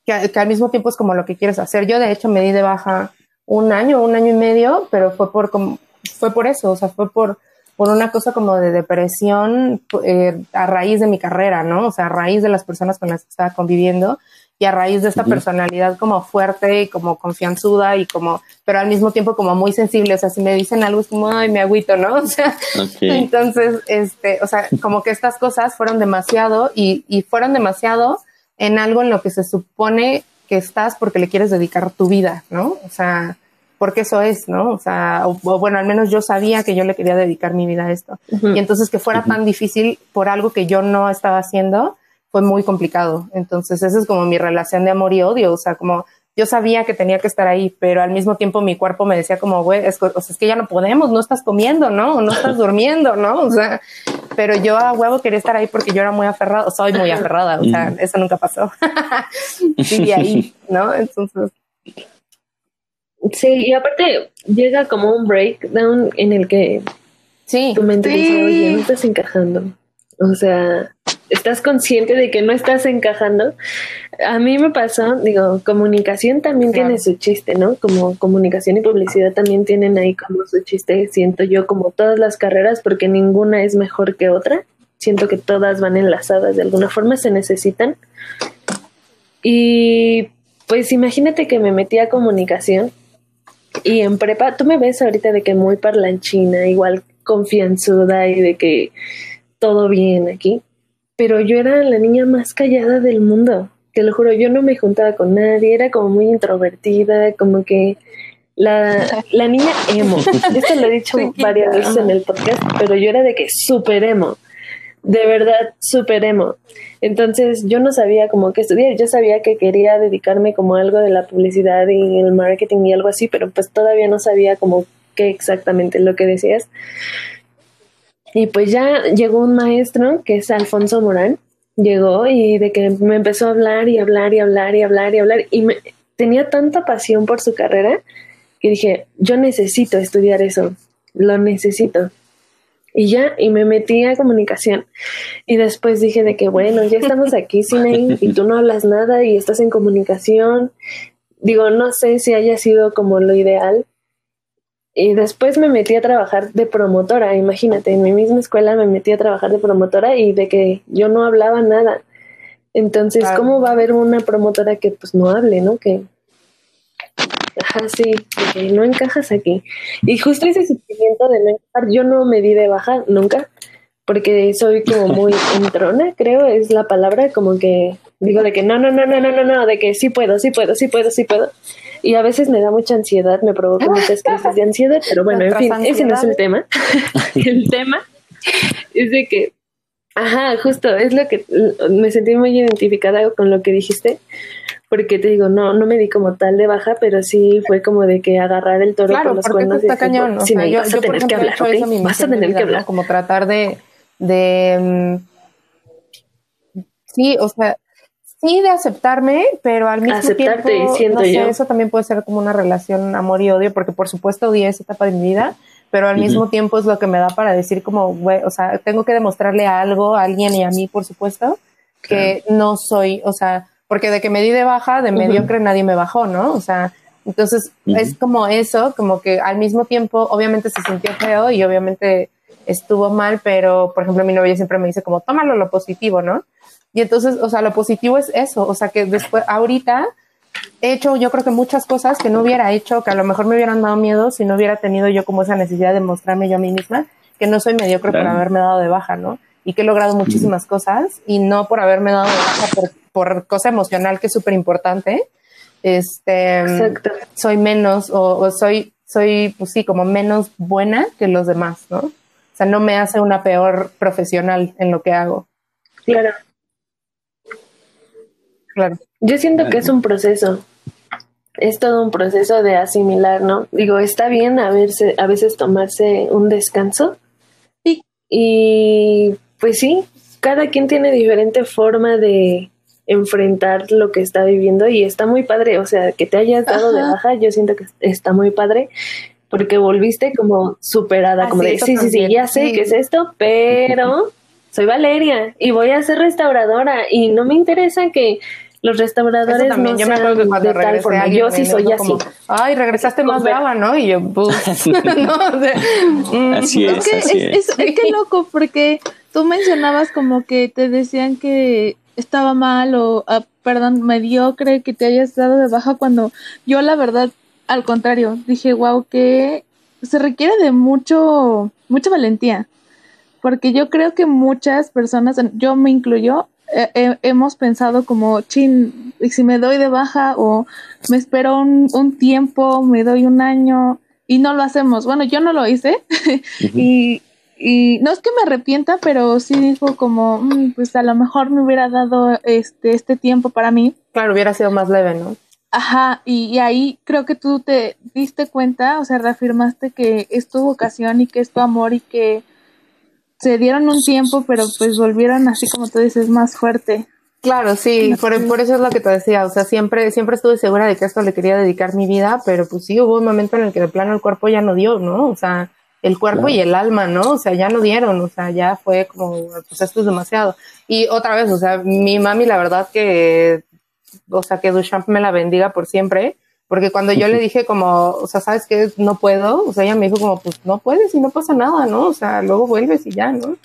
que, que, al mismo tiempo es como lo que quieres hacer. Yo, de hecho, me di de baja un año, un año y medio, pero fue por como, fue por eso, o sea, fue por, por una cosa como de depresión eh, a raíz de mi carrera, ¿no? O sea, a raíz de las personas con las que estaba conviviendo y a raíz de esta personalidad como fuerte y como confianzuda y como, pero al mismo tiempo como muy sensible, o sea, si me dicen algo es como, ay, me agüito, ¿no? O sea, entonces, este, o sea, como que estas cosas fueron demasiado y, y fueron demasiado en algo en lo que se supone que estás porque le quieres dedicar tu vida, ¿no? O sea, porque eso es, ¿no? O sea, bueno, al menos yo sabía que yo le quería dedicar mi vida a esto. Y entonces que fuera tan difícil por algo que yo no estaba haciendo fue muy complicado. Entonces, esa es como mi relación de amor y odio, o sea, como yo sabía que tenía que estar ahí, pero al mismo tiempo mi cuerpo me decía como, güey, es, o sea, es que ya no podemos, no estás comiendo, ¿no? No estás durmiendo, ¿no? O sea, pero yo a huevo quería estar ahí porque yo era muy aferrada, soy muy aferrada, o sea, eso nunca pasó. Sigue ahí, ¿no? Entonces, Sí, y aparte llega como un breakdown en el que sí, tu mente dice, oye, no estás encajando. O sea, estás consciente de que no estás encajando. A mí me pasó, digo, comunicación también tiene su chiste, ¿no? Como comunicación y publicidad también tienen ahí como su chiste, siento yo, como todas las carreras, porque ninguna es mejor que otra. Siento que todas van enlazadas de alguna forma, se necesitan. Y pues imagínate que me metí a comunicación y en prepa, tú me ves ahorita de que muy parlanchina, igual confianzuda y de que todo bien aquí pero yo era la niña más callada del mundo, te lo juro, yo no me juntaba con nadie, era como muy introvertida, como que la, la niña emo. Esto lo he dicho varias veces en el podcast, pero yo era de que super emo, de verdad super emo. Entonces yo no sabía como qué estudiar, yo sabía que quería dedicarme como algo de la publicidad y el marketing y algo así, pero pues todavía no sabía como qué exactamente lo que decías. Y pues ya llegó un maestro que es Alfonso Morán, llegó y de que me empezó a hablar y hablar y hablar y hablar y hablar y me, tenía tanta pasión por su carrera que dije, yo necesito estudiar eso, lo necesito. Y ya, y me metí a comunicación. Y después dije de que, bueno, ya estamos aquí, Cine, y tú no hablas nada y estás en comunicación. Digo, no sé si haya sido como lo ideal, y después me metí a trabajar de promotora, imagínate, en mi misma escuela me metí a trabajar de promotora y de que yo no hablaba nada. Entonces, ¿cómo va a haber una promotora que pues no hable, no? Que, ajá, sí, que no encajas aquí. Y justo ese sentimiento de no encajar, yo no me di de baja nunca, porque soy como muy entrona, creo, es la palabra, como que digo de que no, no, no, no, no, no, no, de que sí puedo, sí puedo, sí puedo, sí puedo. Y a veces me da mucha ansiedad, me provoca muchas crisis de ansiedad, pero bueno, en fin, ese no es el tema. el tema es de que, ajá, justo, es lo que me sentí muy identificada con lo que dijiste, porque te digo, no, no me di como tal de baja, pero sí fue como de que agarrar el toro por los cuernos. Está cañón, sea, yo, vas a tener que hablar, Vas a tener que hablar. Como tratar de, de, mm, sí, o sea, sí de aceptarme, pero al mismo Aceptarte, tiempo, no sé, eso también puede ser como una relación amor y odio, porque por supuesto odié esa etapa de mi vida, pero al mismo tiempo es lo que me da para decir como, güey, o sea, tengo que demostrarle a algo, a alguien y a mí, por supuesto, que no soy, o sea, porque de que me di de baja, de mediocre nadie me bajó, ¿no? O sea, entonces es como eso, como que al mismo tiempo, obviamente se sintió feo y obviamente estuvo mal, pero por ejemplo mi novia siempre me dice como, tómalo lo positivo, ¿no? Y entonces, o sea, lo positivo es eso, o sea, que después, ahorita he hecho yo creo que muchas cosas que no hubiera hecho, que a lo mejor me hubieran dado miedo si no hubiera tenido yo como esa necesidad de mostrarme yo a mí misma, que no soy mediocre por haberme dado de baja, ¿no? Y que he logrado muchísimas cosas y no por haberme dado de baja por, por cosa emocional que es súper importante. Este, soy menos o, o, soy, soy, pues sí, como menos buena que los demás, ¿no? O sea, no me hace una peor profesional en lo que hago. Claro. Yo siento que es un proceso. Es todo un proceso de asimilar, ¿no? Digo, está bien a, verse, a veces tomarse un descanso. Y, y pues sí, cada quien tiene diferente forma de enfrentar lo que está viviendo y está muy padre. O sea, que te hayas dado de baja, yo siento que está muy padre porque volviste como superada, como de, sí, sí, sí, ya sé qué es esto, pero soy Valeria y voy a ser restauradora y no me interesa que los restauradores también, no yo me acuerdo que cuando de tal forma. Yo sí soy así. Ay, regresaste más brava, ¿no? Y yo, pues, no, así es, es, que, así es, es, que loco, porque tú mencionabas como que te decían que estaba mal o, ah, perdón, mediocre que te hayas dado de baja cuando yo la verdad, al contrario, dije, wow, que se requiere de mucho, mucha valentía. Porque yo creo que muchas personas, yo me incluyo, hemos pensado como, chin, si me doy de baja o me espero un, un, tiempo, me doy un año y no lo hacemos. Bueno, yo no lo hice y, y, no es que me arrepienta, pero sí dijo como, mm, pues a lo mejor me hubiera dado este, este tiempo para mí. Claro, hubiera sido más leve, ¿no? Ajá, y, y, ahí creo que tú te diste cuenta, o sea, reafirmaste que es tu vocación y que es tu amor y que se dieron un tiempo, pero pues volvieron así como tú dices, más fuerte. Claro, sí, por, eso es lo que te decía, o sea, siempre, siempre estuve segura de que esto le quería dedicar mi vida, pero pues sí, hubo un momento en el que de plano el cuerpo ya no dio, ¿no? O sea, el cuerpo y el alma, ¿no? O sea, ya no dieron, o sea, ya fue como, pues esto es demasiado. Y otra vez, o sea, mi mami, la verdad que, o sea, que Duchamp me la bendiga por siempre, porque cuando yo le dije como, o sea, ¿sabes qué? No puedo, o sea, ella me dijo como, pues no puedes y no pasa nada, ¿no? O sea, luego vuelves y ya, ¿no?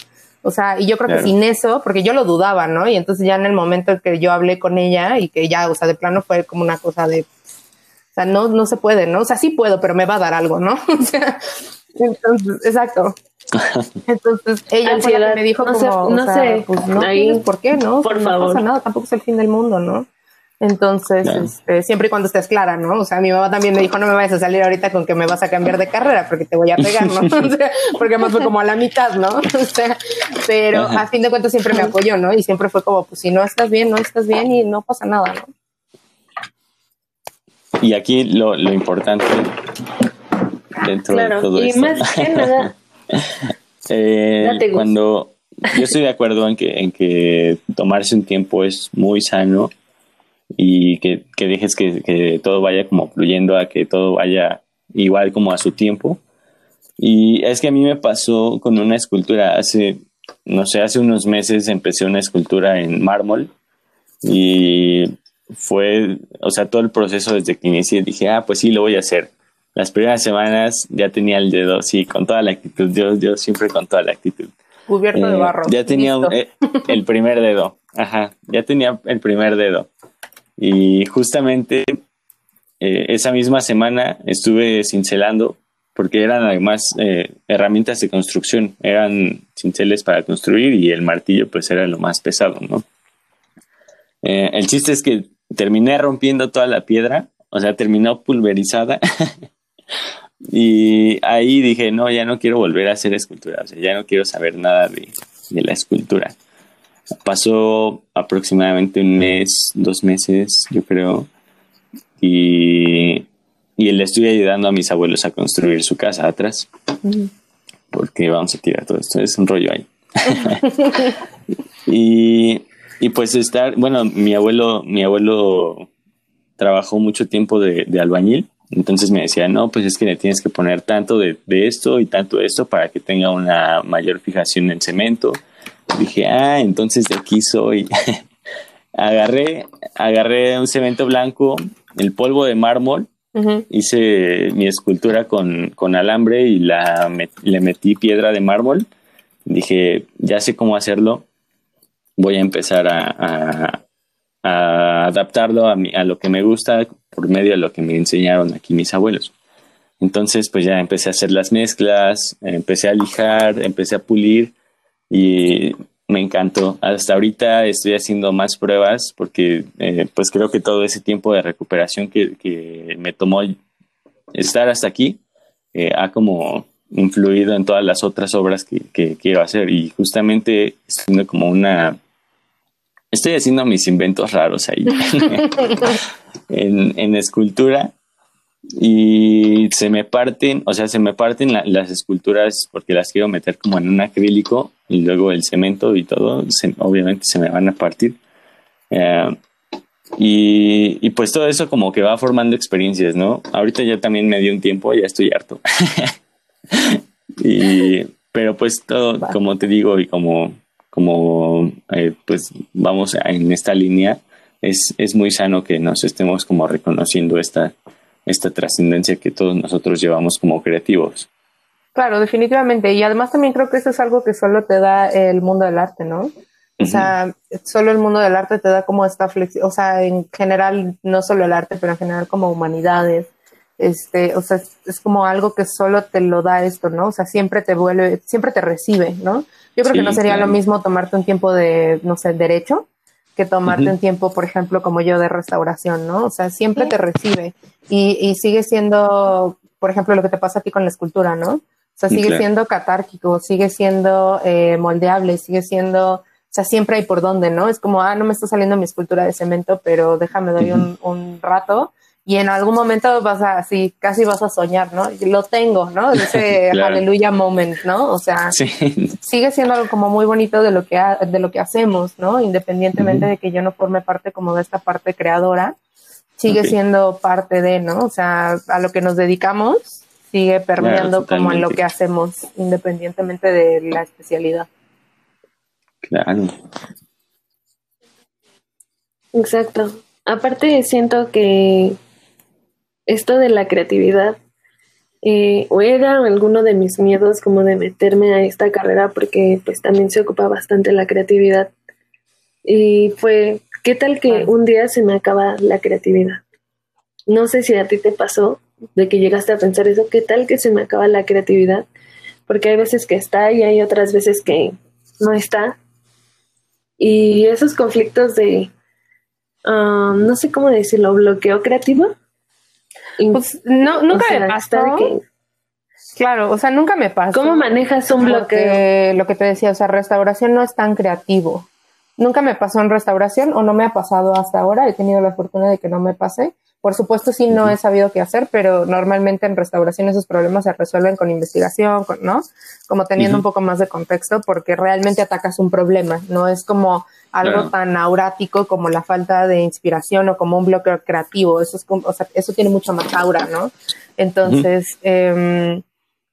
O sea, y yo creo que sin eso, porque yo lo dudaba, ¿no? Y entonces ya en el momento que yo hablé con ella y que ya, o sea, de plano fue como una cosa de, o sea, no, no se puede, ¿no? O sea, sí puedo, pero me va a dar algo, ¿no? O sea, entonces, exacto. Entonces ella fue la que me dijo no como, sé, no o sea, sé, pues no ahí, tienes por qué, ¿no? por no favor. pasa nada, tampoco es el fin del mundo, ¿no? Entonces, este, siempre y cuando estés clara, ¿no? O sea, mi mamá también me dijo, no me vayas a salir ahorita con que me vas a cambiar de carrera porque te voy a pegar, ¿no? O sea, porque además fue como a la mitad, ¿no? O sea, pero Ajá. a fin de cuentas siempre me apoyó, ¿no? Y siempre fue como, pues si no estás bien, no estás bien y no pasa nada, ¿no? Y aquí lo, lo importante dentro de Claro, todo y esto. más que nada, Eh, Date cuando yo estoy de acuerdo en que, en que tomarse un tiempo es muy sano y que, que dejes que, que todo vaya como fluyendo a que todo vaya igual como a su tiempo. Y es que a mí me pasó con una escultura hace, no sé, hace unos meses empecé una escultura en mármol y fue, o sea, todo el proceso desde que inicié dije, ah, pues sí, lo voy a hacer. Las primeras semanas ya tenía el dedo, sí, con toda la actitud, yo, yo siempre con toda la actitud. Cubierto de Eh, barro. Ya tenía un- eh, el primer dedo, ajá, ya tenía el primer dedo. Y justamente eh, esa misma semana estuve cincelando, porque eran además eh, herramientas de construcción, eran cinceles para construir y el martillo pues era lo más pesado, ¿no? Eh, el chiste es que terminé rompiendo toda la piedra, o sea, terminó pulverizada. y ahí dije, no, ya no quiero volver a hacer escultura, o sea, ya no quiero saber nada de, de la escultura. Pasó aproximadamente un mes, dos meses, yo creo, y, y le estoy ayudando a mis abuelos a construir su casa atrás, porque vamos a tirar todo esto, es un rollo ahí. y, y pues estar, bueno, mi abuelo, mi abuelo trabajó mucho tiempo de, de albañil, entonces me decía, no, pues es que le tienes que poner tanto de, de esto y tanto de esto para que tenga una mayor fijación en cemento. Dije, ah, entonces de aquí soy. agarré, agarré un cemento blanco, el polvo de mármol, Ujú. hice mi escultura con, con alambre y la met- le metí piedra de mármol. Dije, ya sé cómo hacerlo, voy a empezar a, a- a adaptarlo a, mi- a lo que me gusta por medio de lo que me enseñaron aquí mis abuelos. Entonces, pues ya empecé a hacer las mezclas, empecé a lijar, empecé a pulir y me encantó. Hasta ahorita estoy haciendo más pruebas porque eh, pues creo que todo ese tiempo de recuperación que, que me tomó estar hasta aquí eh, ha como influido en todas las otras obras que, que quiero hacer y justamente estoy como una... Estoy haciendo mis inventos raros ahí en, en escultura y se me parten, o sea, se me parten la- las esculturas porque las quiero meter como en un acrílico y luego el cemento y todo, se- obviamente se me van a partir. Eh, y, y pues todo eso como que va formando experiencias, ¿no? Ahorita ya también me dio un tiempo, ya estoy harto. y, pero pues todo, como te digo, y como, como eh, pues vamos en esta línea, es, es muy sano que nos estemos como reconociendo esta, esta trascendencia que todos nosotros llevamos como creativos. Claro, definitivamente. Y además también creo que eso es algo que solo te da el mundo del arte, ¿no? O sea, solo el mundo del arte te da como esta flexibilidad, o sea, en general, no solo el arte, pero en general como humanidades. Este, o sea, es, es como algo que solo te lo da esto, ¿no? O sea, siempre te vuelve, siempre te recibe, ¿no? Yo creo Sí, que no sería claro. lo mismo tomarte un tiempo de, no sé, derecho, que tomarte un tiempo, por ejemplo, como yo de restauración, ¿no? O sea, siempre te recibe y, y sigue siendo, por ejemplo, lo que te pasa aquí con la escultura, ¿no? O sea, Sí, sigue claro. siendo catárquico, sigue siendo eh, moldeable, sigue siendo, o sea, siempre hay por dónde, ¿no? Es como, ah, no me está saliendo mi escultura de cemento, pero déjame doy un, un rato y en algún momento vas a, así, casi vas a soñar, ¿no? Y Lo tengo, ¿no? Ese Claro. aleluya moment, ¿no? O sea, Sí, sigue siendo algo como muy bonito de lo que, ha- de lo que hacemos, ¿no? Independientemente de que yo no forme parte como de esta parte creadora, sigue siendo parte de, ¿no? O sea, a lo que nos dedicamos sigue permeando Claro, como en lo que hacemos, independientemente de la especialidad. Claro. Exacto. Aparte siento que esto de la creatividad eh, o era alguno de mis miedos como de meterme a esta carrera porque pues también se ocupa bastante la creatividad. Y fue, ¿qué tal que un día se me acaba la creatividad? No sé si a ti te pasó de que llegaste a pensar eso, ¿qué tal que se me acaba la creatividad? Porque hay veces que está y hay otras veces que no está. Y esos conflictos de, ah, no sé cómo decirlo, bloqueo creativo. Pues no, nunca o sea, me pasó. que- Claro, o sea, nunca me pasó. ¿Cómo manejas un bloqueo? Porque lo que te decía, o sea, restauración no es tan creativo. Nunca me pasó en restauración o no me ha pasado hasta ahora. He tenido la fortuna de que no me pase. Por supuesto, sí no he sabido qué hacer, pero normalmente en restauración esos problemas se resuelven con investigación, con- ¿no? Como teniendo un poco más de contexto, porque realmente atacas un problema. No es como algo Claro. tan aurático como la falta de inspiración o como un bloqueo creativo. Eso es como, o sea, eso tiene mucho más aura, ¿no? Entonces, em,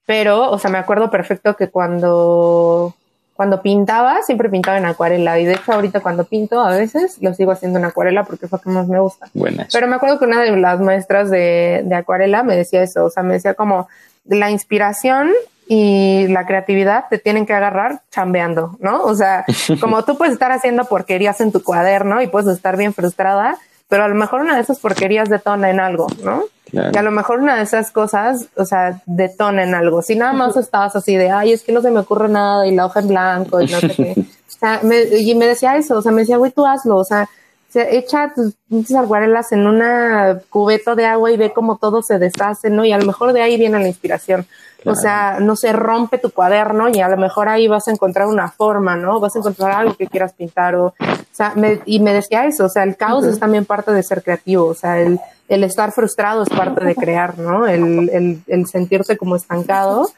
pero, o sea, me acuerdo perfecto que cuando, cuando pintaba, siempre pintaba en acuarela. Y de hecho, ahorita cuando pinto, a veces lo sigo haciendo en acuarela porque es lo que más me gusta. Buenas. Pero me acuerdo que una de las maestras de, de acuarela me decía eso, o sea, me decía como la inspiración y la creatividad te tienen que agarrar chambeando, ¿no? O sea, como tú puedes estar haciendo porquerías en tu cuaderno y puedes estar bien frustrada, pero a lo mejor una de esas porquerías detona en algo, ¿no? Claro. Y a lo mejor una de esas cosas, o sea, detona en algo. Si nada más estabas así de, ay, es que no se me ocurre nada y la hoja en blanco y no sé qué. O sea, me, y me decía eso, o sea, me decía, güey, tú hazlo, o sea, se echa tus pinches acuarelas en una cubeta de agua y ve cómo todo se deshace, ¿no? Y a lo mejor de ahí viene la inspiración. O sea, no se rompe tu cuaderno y a lo mejor ahí vas a encontrar una forma, ¿no? Vas a encontrar algo que quieras pintar o, o sea, me- y me decía eso, o sea, el caos es también parte de ser creativo, o sea, el, el estar frustrado es parte de crear, ¿no? El, el, el sentirte como estancado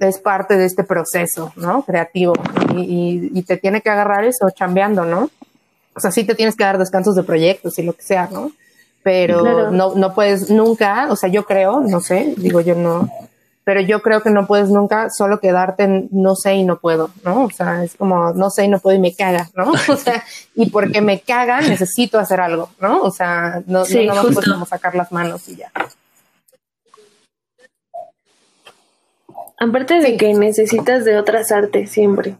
es parte de este proceso, ¿no? Creativo. Y, y, y te tiene que agarrar eso chambeando, ¿no? O sea, sí te tienes que dar descansos de proyectos y lo que sea, ¿no? Pero Claro. no, no puedes nunca, o sea, yo creo, no sé, digo yo no, pero yo creo que no puedes nunca solo quedarte en no sé y no puedo, ¿no? O sea, es como no sé y no puedo y me caga, ¿no? O sea, y porque me caga necesito hacer algo, ¿no? O sea, no, Sí, no, como sacar las manos y ya. Aparte de que necesitas de otras artes siempre.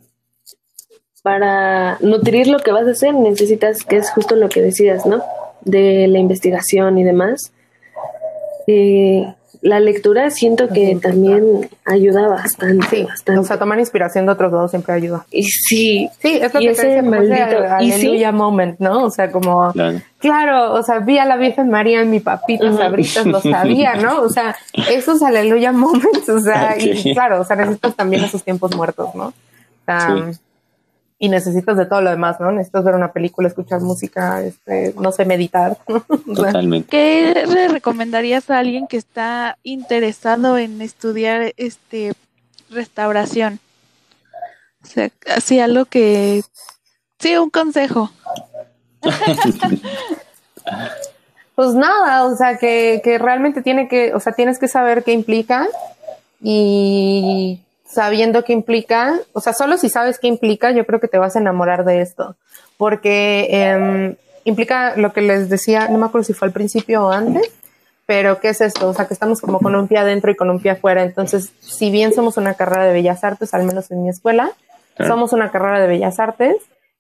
Para nutrir lo que vas a hacer, necesitas, que es justo lo que decías, ¿no? De la investigación y demás. Eh, la lectura siento que también ayuda bastante, Sí, bastante. o sea, tomar inspiración de otros lados siempre ayuda. y sí, Sí, es lo Y que ese te ese maldito- y sí. moment, ¿no? O sea, como, Claro. claro, o sea, vi a la Virgen María en mi papita sabritas, lo sabía, ¿no? O sea, esos aleluya moments, o sea, y claro, o sea, necesitas también esos tiempos muertos, ¿no? O sea, Sí. Y necesitas de todo lo demás, ¿no? Necesitas ver una película, escuchar música, este, no sé, meditar. Totalmente. ¿Qué le recomendarías a alguien que está interesado en estudiar este restauración? O sea, así algo que sí, un consejo. Pues nada, o sea, que, que realmente tiene que, o sea, tienes que saber qué implica y sabiendo qué implica, o sea, solo si sabes qué implica, yo creo que te vas a enamorar de esto, porque em, implica lo que les decía, no me acuerdo si fue al principio o antes, pero ¿qué es esto? O sea, que estamos como con un pie adentro y con un pie afuera, entonces, si bien somos una carrera de bellas artes, al menos en mi escuela, Claro. somos una carrera de bellas artes,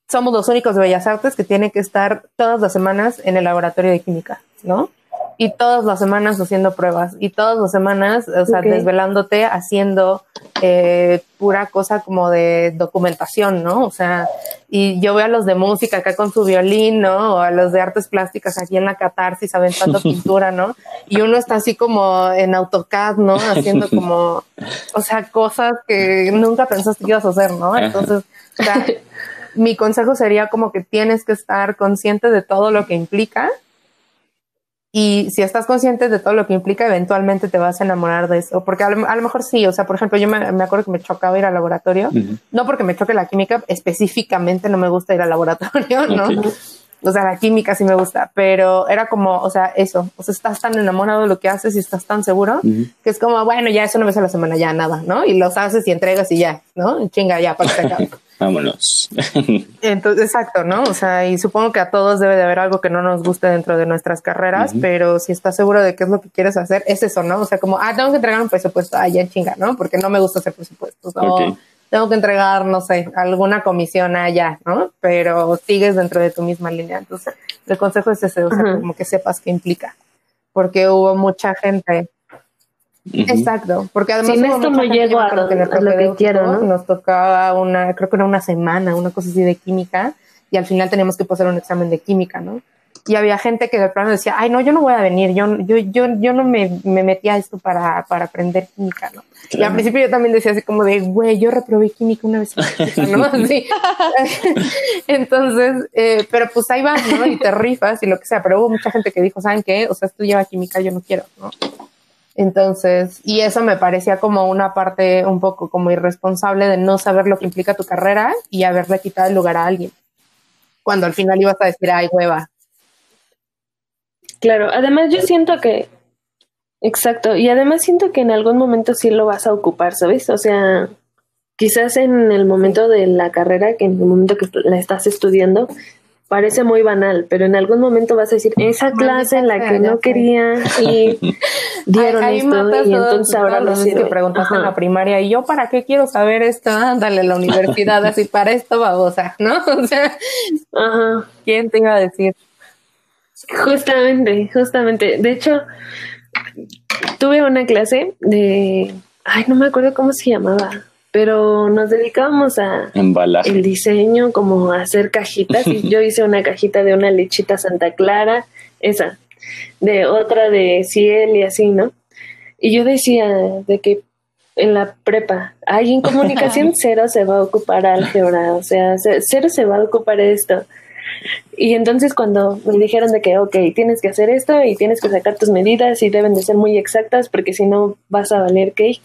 somos los únicos de bellas artes que tienen que estar todas las semanas en el laboratorio de química, ¿no? Y todas las semanas haciendo pruebas y todas las semanas, o sea, desvelándote haciendo eh, pura cosa como de documentación, ¿no? O sea, y yo veo a los de música acá con su violín, ¿no? O a los de artes plásticas aquí en la catarsis aventando pintura, ¿no? Y uno está así como en AutoCAD, ¿no? Haciendo como, o sea, cosas que nunca pensaste que ibas a hacer, ¿no? Entonces, o sea, mi consejo sería como que tienes que estar consciente de todo lo que implica. Y si estás consciente de todo lo que implica, eventualmente te vas a enamorar de eso. Porque a lo, a lo mejor sí, o sea, por ejemplo, yo me, me acuerdo que me chocaba ir al laboratorio. No porque me choque la química, específicamente no me gusta ir al laboratorio, ¿no? O sea, la química sí me gusta, pero era como, o sea, eso, o sea, estás tan enamorado de lo que haces y estás tan seguro que es como, bueno, ya eso una vez a la semana, ya nada, ¿no? Y los haces y entregas y ya, ¿no? Chinga, ya, para que Vámonos. Entonces, exacto, ¿no? O sea, y supongo que a todos debe de haber algo que no nos guste dentro de nuestras carreras, pero si estás seguro de qué es lo que quieres hacer, es eso, ¿no? O sea, como, ah, tengo que entregar un presupuesto, ah, ya chinga, ¿no? Porque no me gusta hacer presupuestos, ¿no? tengo que entregar, no sé, alguna comisión allá, ¿no? Pero sigues dentro de tu misma línea. Entonces, el consejo es ese, o sea, como que sepas qué implica, porque hubo mucha gente. Exacto, porque además Sin esto no llego a, lo que quiero, ¿no? Nos tocaba una, creo que era una semana, una cosa así de química, y al final teníamos que pasar un examen de química, ¿no? y había gente que de plano decía, ay, no, yo no voy a venir, yo, yo, yo, yo no me, me metí a esto para, para aprender química, ¿no? Y al principio yo también decía así como de, güey, yo reprobé química una vez, ¿no? Sí. Entonces, eh, pero pues ahí vas, ¿no? Y te rifas y lo que sea, pero hubo mucha gente que dijo, ¿saben qué? O sea, estudiaba química, yo no quiero, ¿no? Entonces, y eso me parecía como una parte un poco como irresponsable de no saber lo que implica tu carrera y haberle quitado el lugar a alguien. Cuando al final ibas a decir, ay, hueva, Claro, además yo siento que, exacto, y además siento que en algún momento sí lo vas a ocupar, ¿sabes? O sea, quizás en el momento de la carrera, que en el momento que la estás estudiando, parece muy banal, pero en algún momento vas a decir, esa clase en la que no quería y dieron esto y entonces ahora lo que preguntaste en la primaria y yo para qué quiero saber esto, ándale a la universidad así para esto babosa, ¿no? O sea, Ajá. ¿quién te iba a decir? Justamente, justamente. De hecho, tuve una clase de, ay, no me acuerdo cómo se llamaba, pero nos dedicábamos a embalar el diseño, como a hacer cajitas. y yo hice una cajita de una lechita Santa Clara, esa, de otra de ciel y así, ¿no? Y yo decía de que en la prepa, ay, en comunicación cero se va a ocupar álgebra, o sea, cero se va a ocupar esto. Y entonces cuando me dijeron de que, ok, tienes que hacer esto y tienes que sacar tus medidas y deben de ser muy exactas porque si no vas a valer cake,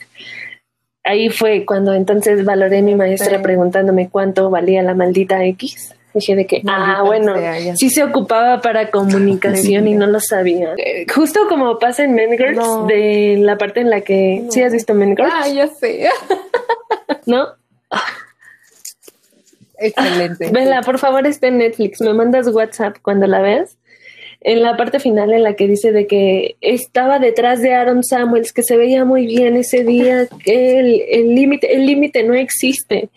ahí fue cuando entonces valoré a mi maestra preguntándome cuánto valía la maldita X. Dije de que, ah, bueno, sí se ocupaba para comunicación y no lo sabía. Eh, justo como pasa en Men de la parte en la que, ¿sí has visto Men Ah, ya sé. ¿No? Excelente. Vela, por favor, está en Netflix. Me mandas WhatsApp cuando la veas. En la parte final en la que dice de que estaba detrás de Aaron Samuels, que se veía muy bien ese día, que el límite, el límite no existe.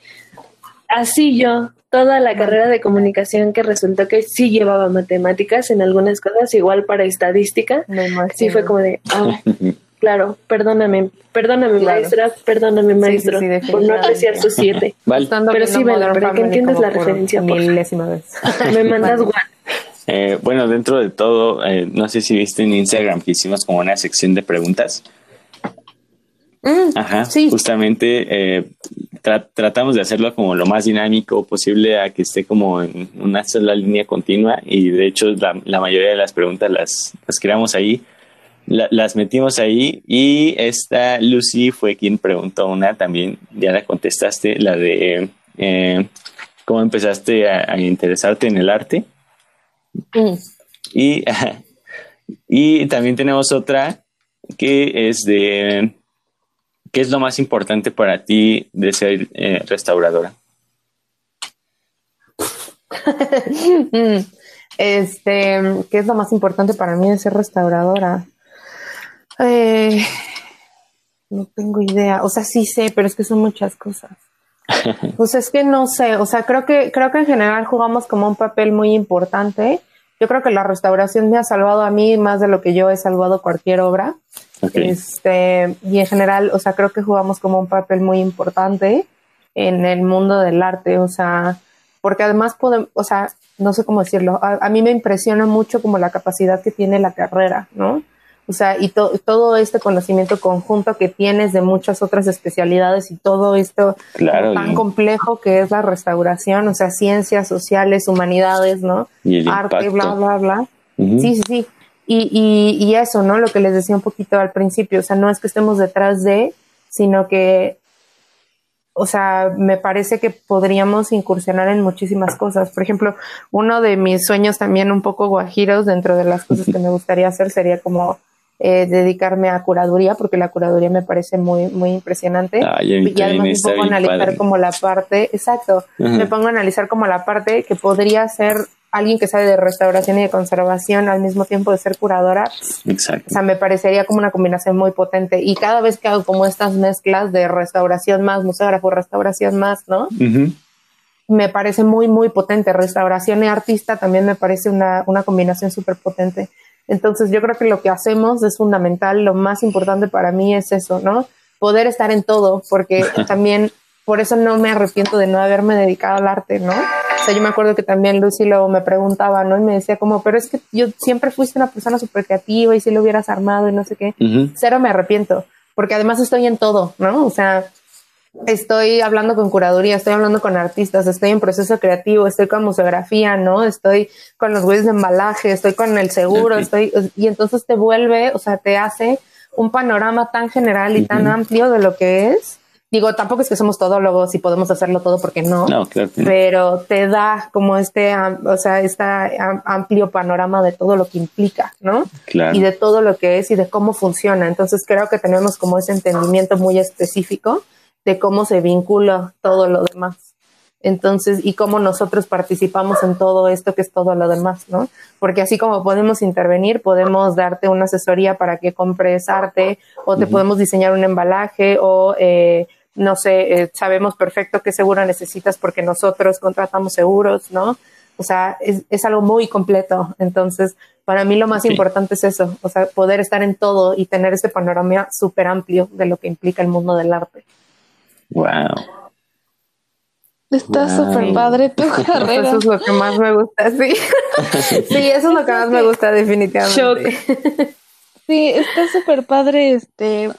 Así yo, toda la carrera de comunicación que resultó que sí llevaba matemáticas en algunas cosas, igual para estadística, sí fue como de, ah, Claro, perdóname, perdóname maestra, perdóname maestro por no apreciar su siete. Pero sí, vale, para que entiendas la referencia. Por milésima vez. Me mandas guan. Eh, bueno, dentro de todo, eh, no sé si viste en Instagram que hicimos como una sección de preguntas. Mm, Ajá, sí. justamente eh, tratamos de hacerlo como lo más dinámico posible a que esté como en una sola línea continua y de hecho la, la mayoría de las preguntas las, las creamos ahí las metimos ahí y esta Lucy fue quien preguntó una también, ya la contestaste, la de eh, cómo empezaste a, interesarte en el arte. Mm. Y, y también tenemos otra que es de, ¿qué es lo más importante para ti de ser eh, restauradora? Este, ¿qué es lo más importante para mí de ser restauradora? Eh, no tengo idea. O sea, sí sé, pero es que son muchas cosas. Pues es que no sé. O sea, creo que, creo que en general jugamos como un papel muy importante. Yo creo que la restauración me ha salvado a mí más de lo que yo he salvado cualquier obra. Este, y en general, o sea, creo que jugamos como un papel muy importante en el mundo del arte. O sea, porque además podemos, o sea, no sé cómo decirlo. A, a mí me impresiona mucho como la capacidad que tiene la carrera, ¿no? O sea, y todo este conocimiento conjunto que tienes de muchas otras especialidades y todo esto tan complejo que es la restauración, o sea, ciencias sociales, humanidades, ¿no? Arte, bla, bla, bla. Sí, sí, sí. Y, y, y eso, ¿no? Lo que les decía un poquito al principio, o sea, no es que estemos detrás de, sino que o sea, me parece que podríamos incursionar en muchísimas cosas. Por ejemplo, uno de mis sueños también un poco guajiros dentro de las cosas que me gustaría hacer sería como eh, dedicarme a curaduría, porque la curaduría me parece muy, muy impresionante. y además me pongo a analizar como la parte, exacto, me pongo a analizar como la parte que podría ser alguien que sabe de restauración y de conservación al mismo tiempo de ser curadora. Exacto. O sea, me parecería como una combinación muy potente. Y cada vez que hago como estas mezclas de restauración más, museógrafo, restauración más, ¿no? Me parece muy, muy potente. Restauración y artista también me parece una, una combinación súper potente. Entonces yo creo que lo que hacemos es fundamental. Lo más importante para mí es eso, ¿no? Poder estar en todo, porque también por eso no me arrepiento de no haberme dedicado al arte, ¿no? O sea, yo me acuerdo que también Lucy luego me preguntaba, ¿no? Y me decía como, pero es que yo siempre fuiste una persona súper creativa y si lo hubieras armado y no sé qué. Cero me arrepiento, porque además estoy en todo, ¿no? O sea, estoy hablando con curaduría, estoy hablando con artistas, estoy en proceso creativo, estoy con museografía, ¿no? Estoy con los güeyes de embalaje, estoy con el seguro, estoy, y entonces te vuelve, o sea, te hace un panorama tan general y tan amplio de lo que es Digo, tampoco es que somos todólogos y podemos hacerlo todo porque no. No, claro. Pero te da como este, o sea, este amplio panorama de todo lo que implica, ¿no? Claro. Y de todo lo que es y de cómo funciona. Entonces creo que tenemos como ese entendimiento muy específico de cómo se vincula todo lo demás. Entonces, y cómo nosotros participamos en todo esto que es todo lo demás, ¿no? Porque así como podemos intervenir, podemos darte una asesoría para que compres arte o te podemos diseñar un embalaje o eh, no sé, eh, sabemos perfecto qué seguro necesitas porque nosotros contratamos seguros, ¿no? O sea, es, es algo muy completo. Entonces, para mí lo más importante es eso, o sea, poder estar en todo y tener ese panorama súper amplio de lo que implica el mundo del arte. Wow. Está súper padre tu carrera. Eso es lo que más me gusta, sí. sí, eso es lo que más me gusta definitivamente. Sí, está súper padre este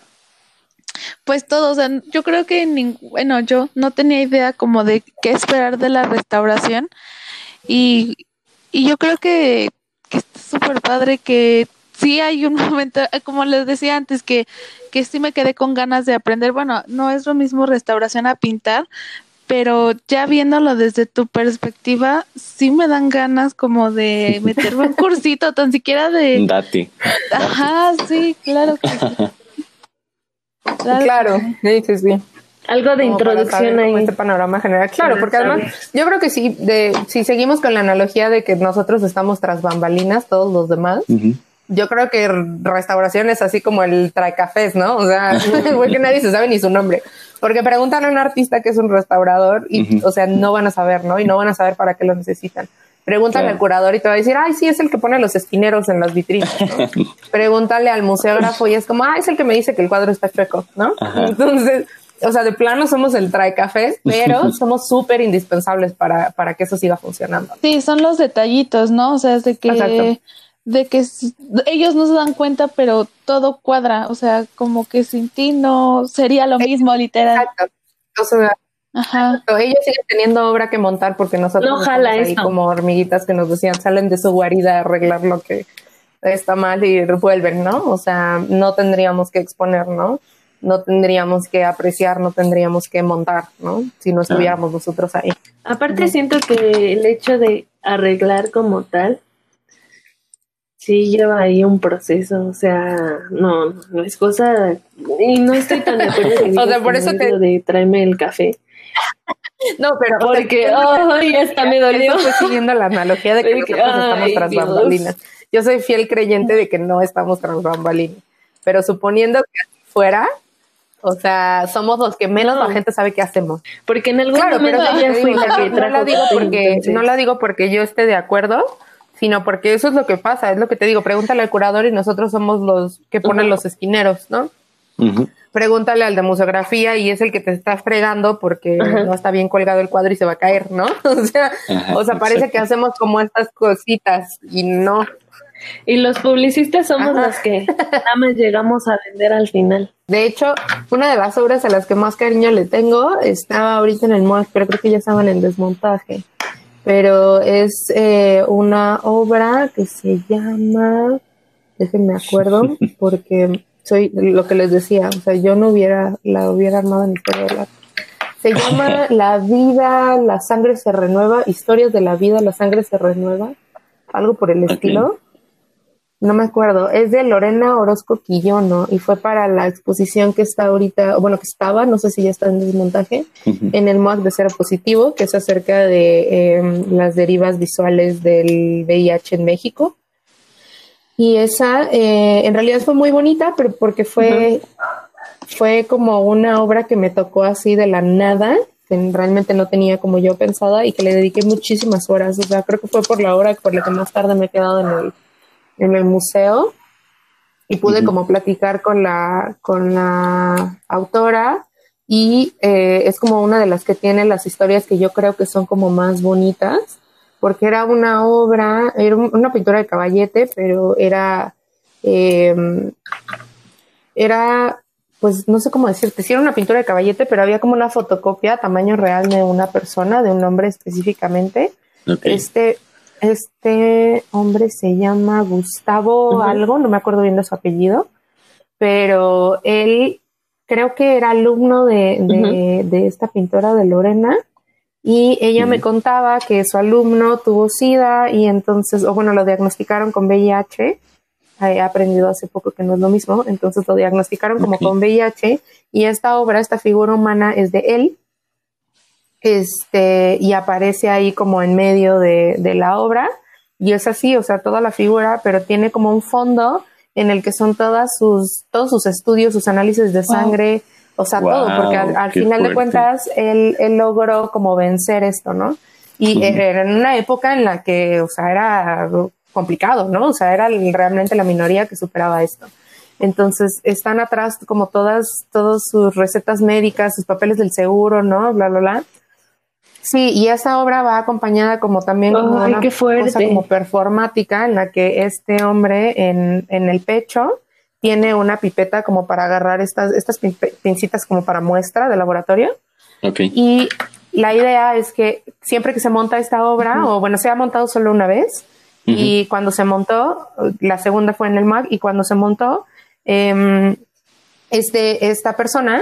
pues todo, o sea, yo creo que, bueno, yo no tenía idea como de qué esperar de la restauración y, y yo creo que, que está súper padre que sí hay un momento, como les decía antes, que, que sí me quedé con ganas de aprender, bueno, no es lo mismo restauración a pintar, pero ya viéndolo desde tu perspectiva, sí me dan ganas como de meterme un cursito, tan siquiera de... Date. Ajá, sí, claro que sí. Claro, sí, sí, sí. Algo de introducción ahí. Este panorama general. Claro, porque además yo creo que sí, de, si seguimos con la analogía de que nosotros estamos tras bambalinas, todos los demás, yo creo que restauración es así como el cafés, ¿no? O sea, que nadie se sabe ni su nombre. Porque preguntan a un artista que es un restaurador y, o sea, no van a saber, ¿no? Y no van a saber para qué lo necesitan. Pregúntale al curador y te va a decir, ay, sí, es el que pone los esquineros en las vitrinas. Pregúntale al museógrafo y es como, ah, es el que me dice que el cuadro está chueco, ¿no? Entonces, o sea, de plano somos el trae café, pero somos súper indispensables para, para que eso siga funcionando. Sí, son los detallitos, ¿no? O sea, es de que, de que ellos no se dan cuenta, pero todo cuadra. O sea, como que sin ti no sería lo mismo, literal. Exacto. O sea, Ajá. Ellos siguen teniendo obra que montar porque nosotros no jala ahí como hormiguitas que nos decían salen de su guarida a arreglar lo que está mal y vuelven, ¿no? O sea, no tendríamos que exponer, ¿no? No tendríamos que apreciar, no tendríamos que montar, ¿no? Si no estuviéramos nosotros ahí. Aparte siento que el hecho de arreglar como tal sí lleva ahí un proceso, o sea, no, no es cosa y no estoy tan de acuerdo o sea, por eso te de tráeme el café. No, pero porque ay, hasta me dolió. Estoy siguiendo la analogía de que nosotros estamos tras bambalinas. Yo soy fiel creyente de que no estamos tras bambalinas, pero suponiendo que fuera, o sea, somos los que menos la gente sabe qué hacemos. Porque en algún momento ya fui la que no la digo porque no la digo porque yo esté de acuerdo, sino porque eso es lo que pasa, es lo que te digo, pregúntale al curador y nosotros somos los que ponen los esquineros, ¿no? pregúntale al de museografía y es el que te está fregando porque no está bien colgado el cuadro y se va a caer, ¿no? O sea, o sea, parece que hacemos como estas cositas y no. Y los publicistas somos los que nada más llegamos a vender al final. De hecho, una de las obras a las que más cariño le tengo estaba ahorita en el MOAC, pero creo que ya estaban en desmontaje. Pero es eh, una obra que se llama, déjenme acuerdo, porque soy lo que les decía, o sea, yo no hubiera, la hubiera armado en historia del arte. Se llama La vida, la sangre se renueva, historias de la vida, la sangre se renueva, algo por el estilo. No me acuerdo, es de Lorena Orozco Quillono y fue para la exposición que está ahorita, bueno, que estaba, no sé si ya está en desmontaje, en el MOAC de Cero Positivo, que es acerca de em, las derivas visuales del VIH en México. Y esa eh, en realidad fue muy bonita, pero porque fue, fue como una obra que me tocó así de la nada, que realmente no tenía como yo pensada y que le dediqué muchísimas horas. O sea, creo que fue por la hora por la que más tarde me he quedado en el en el museo y pude como platicar con la, con la autora y eh, es como una de las que tiene las historias que yo creo que son como más bonitas, porque era una obra, era una pintura de caballete, pero era, em, era, pues no sé cómo decirte, sí era una pintura de caballete, pero había como una fotocopia a tamaño real de una persona, de un hombre específicamente. Este, este hombre se llama Gustavo algo, no me acuerdo bien de su apellido, pero él creo que era alumno de, de, esta pintora de Lorena y ella me contaba que su alumno tuvo SIDA y entonces, o bueno, lo diagnosticaron con VIH. He aprendido hace poco que no es lo mismo, entonces lo diagnosticaron como con VIH y esta obra, esta figura humana es de él este, y aparece ahí como en medio de, de, la obra, y es así, o sea, toda la figura, pero tiene como un fondo en el que son todas sus, todos sus estudios, sus análisis de sangre, o sea, todo, porque al, final de cuentas él, él, logró como vencer esto, ¿no? Y era en una época en la que, o sea, era complicado, ¿no? O sea, era realmente la minoría que superaba esto. Entonces están atrás como todas, todas sus recetas médicas, sus papeles del seguro, ¿no? Bla, bla, bla. Sí, y esa obra va acompañada como también como una cosa como performática en la que este hombre en, en, el pecho tiene una pipeta como para agarrar estas, estas pincitas como para muestra de laboratorio. Okay. Y la idea es que siempre que se monta esta obra, o bueno, se ha montado solo una vez, y cuando se montó, la segunda fue en el MAG, y cuando se montó, eh, este, esta persona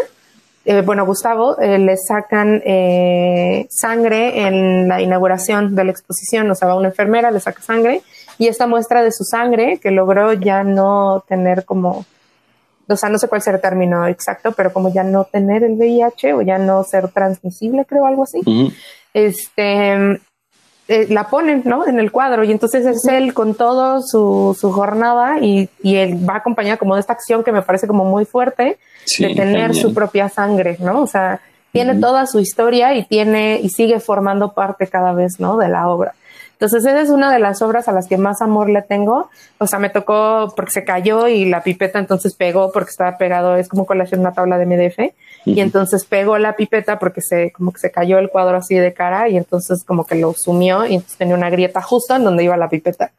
eh, bueno, Gustavo, eh, le sacan eh, sangre en la inauguración de la exposición, o sea, va una enfermera, le saca sangre. Y esta muestra de su sangre que logró ya no tener como, o sea, no sé cuál será el término exacto, pero como ya no tener el VIH o ya no ser transmisible, creo, algo así. Este, la ponen, ¿no? En el cuadro y entonces es él con todo su, su jornada y, y, él va acompañado como de esta acción que me parece como muy fuerte de tener su propia sangre, ¿no? O sea, tiene toda su historia y tiene y sigue formando parte cada vez, ¿no? De la obra. Entonces, esa es una de las obras a las que más amor le tengo. O sea, me tocó porque se cayó y la pipeta entonces pegó porque estaba pegado, es como en una tabla de MDF. Y entonces pegó la pipeta porque se, como que se cayó el cuadro así de cara y entonces como que lo sumió y entonces tenía una grieta justo en donde iba la pipeta.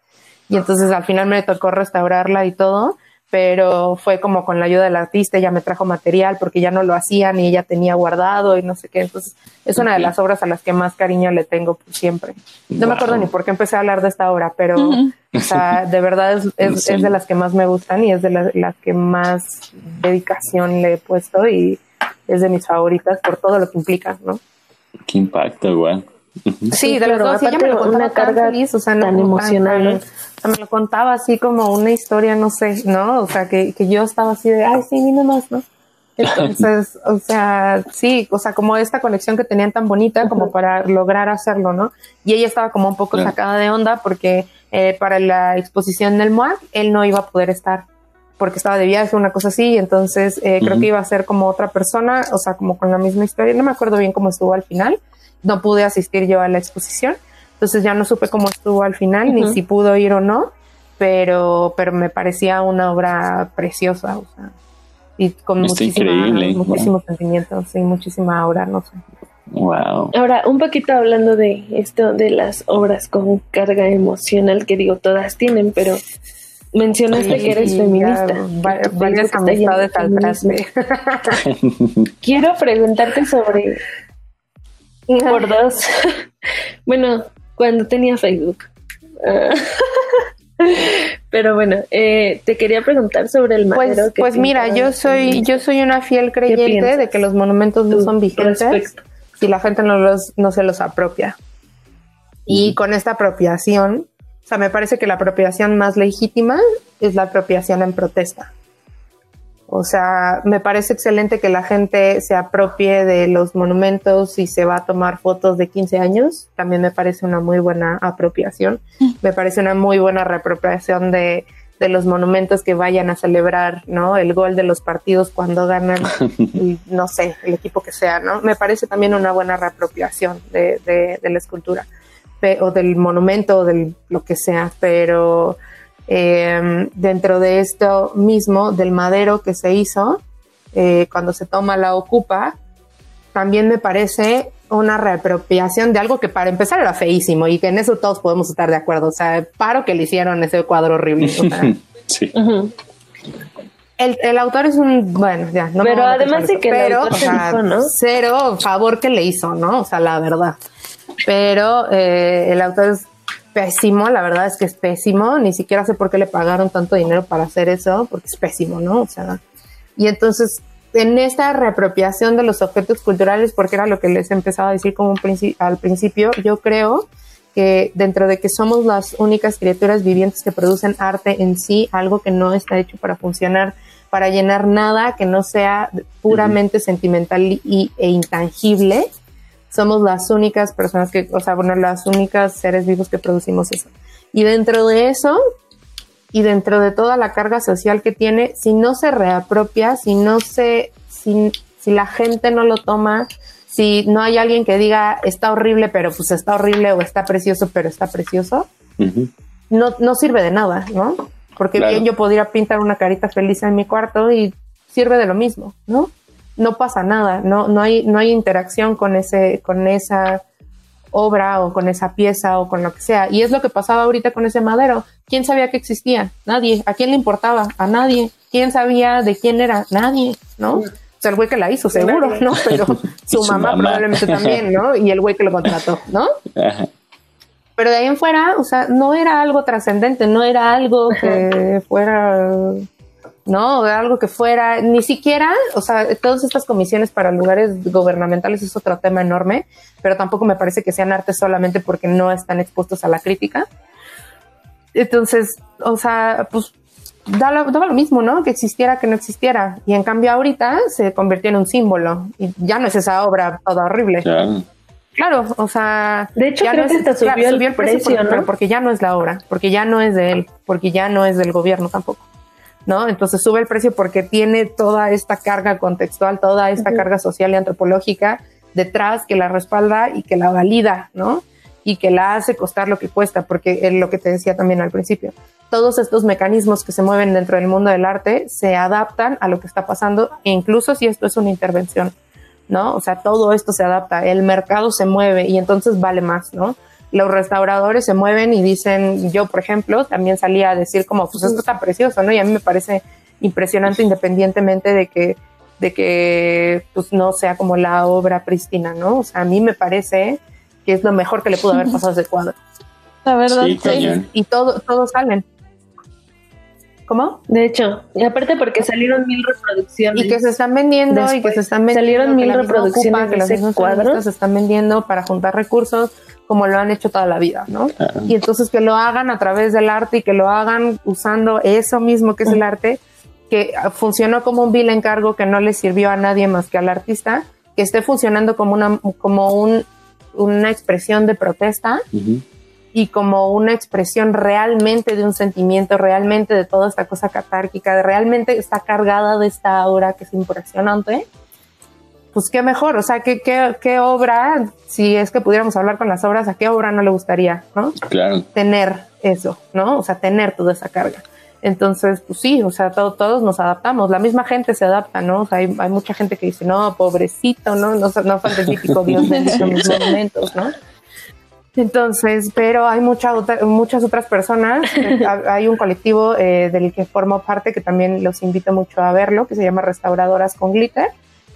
Y entonces al final me tocó restaurarla y todo pero fue como con la ayuda del artista, ella me trajo material porque ya no lo hacían y ella tenía guardado y no sé qué. Entonces, es una de las obras a las que más cariño le tengo siempre. No me acuerdo ni por qué empecé a hablar de esta obra, pero o sea, de verdad es, de las que más me gustan y es de las que más dedicación le he puesto y es de mis favoritas por todo lo que implica, ¿no? Qué impacto, igual. Sí, de los dos, ella me lo contaba tan feliz, o sea, no, tan emocional. me lo contaba así como una historia, no sé, ¿no? O sea, que, que yo estaba así de, ay, sí, ni más, ¿no? Entonces, o sea, sí, o sea, como esta conexión que tenían tan bonita como para lograr hacerlo, ¿no? Y ella estaba como un poco sacada de onda porque eh, para la exposición del MOAC él no iba a poder estar porque estaba de viaje, una cosa así, y entonces eh, creo que iba a ser como otra persona, o sea, como con la misma historia, no me acuerdo bien cómo estuvo al final, no pude asistir yo a la exposición, entonces ya no supe cómo estuvo al final, ni si pudo ir o no, pero, pero me parecía una obra preciosa, o sea, y con muchísima, muchísimos sentimientos y muchísima aura, no sé. Wow. Ahora, un poquito hablando de esto de las obras con carga emocional, que digo, todas tienen, pero mencionaste que eres feminista. varias amistades Quiero preguntarte sobre por dos. bueno, cuando tenía Facebook. Pero bueno, eh, te quería preguntar sobre el pues, madero. Pues, pues mira, yo soy, yo soy una fiel creyente de que los monumentos no son vigentes. si la gente no, los, no se los apropia. Y con esta apropiación, o sea, me parece que la apropiación más legítima es la apropiación en protesta. O sea, me parece excelente que la gente se apropie de los monumentos y se va a tomar fotos de 15 años. También me parece una muy buena apropiación. Me parece una muy buena reapropiación de, de los monumentos que vayan a celebrar, ¿no? El gol de los partidos cuando ganan, no sé, el equipo que sea, ¿no? Me parece también una buena reapropiación de, de, de la escultura o del monumento o del lo que sea, pero eh, dentro de esto mismo, del madero que se hizo, eh, cuando se toma la ocupa, también me parece una reapropiación de algo que para empezar era feísimo y que en eso todos podemos estar de acuerdo. O sea, paro que le hicieron ese cuadro horrible. sí. el, el, autor es un, bueno, ya, no Pero además de que pero, o sea, ¿no? cero favor que le hizo, ¿no? O sea, la verdad. Pero eh, el autor es pésimo, la verdad es que es pésimo, ni siquiera sé por qué le pagaron tanto dinero para hacer eso, porque es pésimo, ¿no? O sea, y entonces en esta reapropiación de los objetos culturales, porque era lo que les empezaba a decir como princi al principio, yo creo que dentro de que somos las únicas criaturas vivientes que producen arte en sí, algo que no está hecho para funcionar, para llenar nada que no sea puramente sentimental y, e intangible, somos las únicas personas que, o sea, bueno, las únicas seres vivos que producimos eso. Y dentro de eso, y dentro de toda la carga social que tiene, si no se reapropia, si no se, si, si la gente no lo toma, si no hay alguien que diga está horrible, pero pues está horrible, o está precioso, pero está precioso, no, no sirve de nada, ¿no? Porque bien yo podría pintar una carita feliz en mi cuarto y sirve de lo mismo, ¿no? No pasa nada, no, no, hay, no hay interacción con, ese, con esa obra o con esa pieza o con lo que sea. Y es lo que pasaba ahorita con ese madero. ¿Quién sabía que existía? Nadie. ¿A quién le importaba? A nadie. ¿Quién sabía de quién era? Nadie, ¿no? O sea, el güey que la hizo, seguro, ¿no? Pero su, mamá, probablemente también, ¿no? Y el güey que lo contrató, ¿no? Pero de ahí en fuera, o sea, no era algo trascendente, no era algo que fuera ¿no? De algo que fuera, ni siquiera, o sea, todas estas comisiones para lugares gubernamentales es otro tema enorme, pero tampoco me parece que sean arte solamente porque no están expuestos a la crítica. Entonces, o sea, pues daba, lo mismo, ¿no? Que existiera, que no existiera. Y en cambio ahorita se convirtió en un símbolo y ya no es esa obra toda horrible. Claro. o sea, de hecho creo que subió, el, precio, ¿no? Pero porque ya no es la obra, porque ya no es de él, porque ya no es del gobierno tampoco. ¿No? Entonces sube el precio porque tiene toda esta carga contextual, toda esta carga social y antropológica detrás que la respalda y que la valida, ¿no? Y que la hace costar lo que cuesta, porque es lo que te decía también al principio. Todos estos mecanismos que se mueven dentro del mundo del arte se adaptan a lo que está pasando, incluso si esto es una intervención, ¿no? O sea, todo esto se adapta, el mercado se mueve y entonces vale más, ¿no? Los restauradores se mueven y dicen, yo por ejemplo, también salía a decir como, pues esto está precioso, ¿no? Y a mí me parece impresionante independientemente de que, de que pues no sea como la obra pristina, ¿no? O sea, a mí me parece que es lo mejor que le pudo haber pasado a ese cuadro. La verdad, sí, y todo, todos salen. ¿Cómo? De hecho, y aparte porque salieron mil reproducciones. Y que se están vendiendo y que se están vendiendo. Salieron mil reproducciones que los cuadros se están vendiendo para juntar recursos como lo han hecho toda la vida, ¿no? Y entonces que lo hagan a través del arte y que lo hagan usando eso mismo que es el arte, que funcionó como un vil encargo que no le sirvió a nadie más que al artista, que esté funcionando como una, como un, una expresión de protesta y como una expresión realmente de un sentimiento, realmente de toda esta cosa catárquica, realmente está cargada de esta aura que es impresionante pues qué mejor, o sea, ¿qué, qué, obra, si es que pudiéramos hablar con las obras, a qué obra no le gustaría, ¿no? Claro. Tener eso, ¿no? O sea, tener toda esa carga. Entonces, pues sí, o sea, todos nos adaptamos, la misma gente se adapta, ¿no? O sea, hay, mucha gente que dice, no, pobrecito, ¿no? No, no fue el típico Dios de mis monumentos, ¿no? Entonces, pero hay mucha muchas otras personas. hay un colectivo eh, del que formo parte que también los invito mucho a verlo, que se llama Restauradoras con Glitter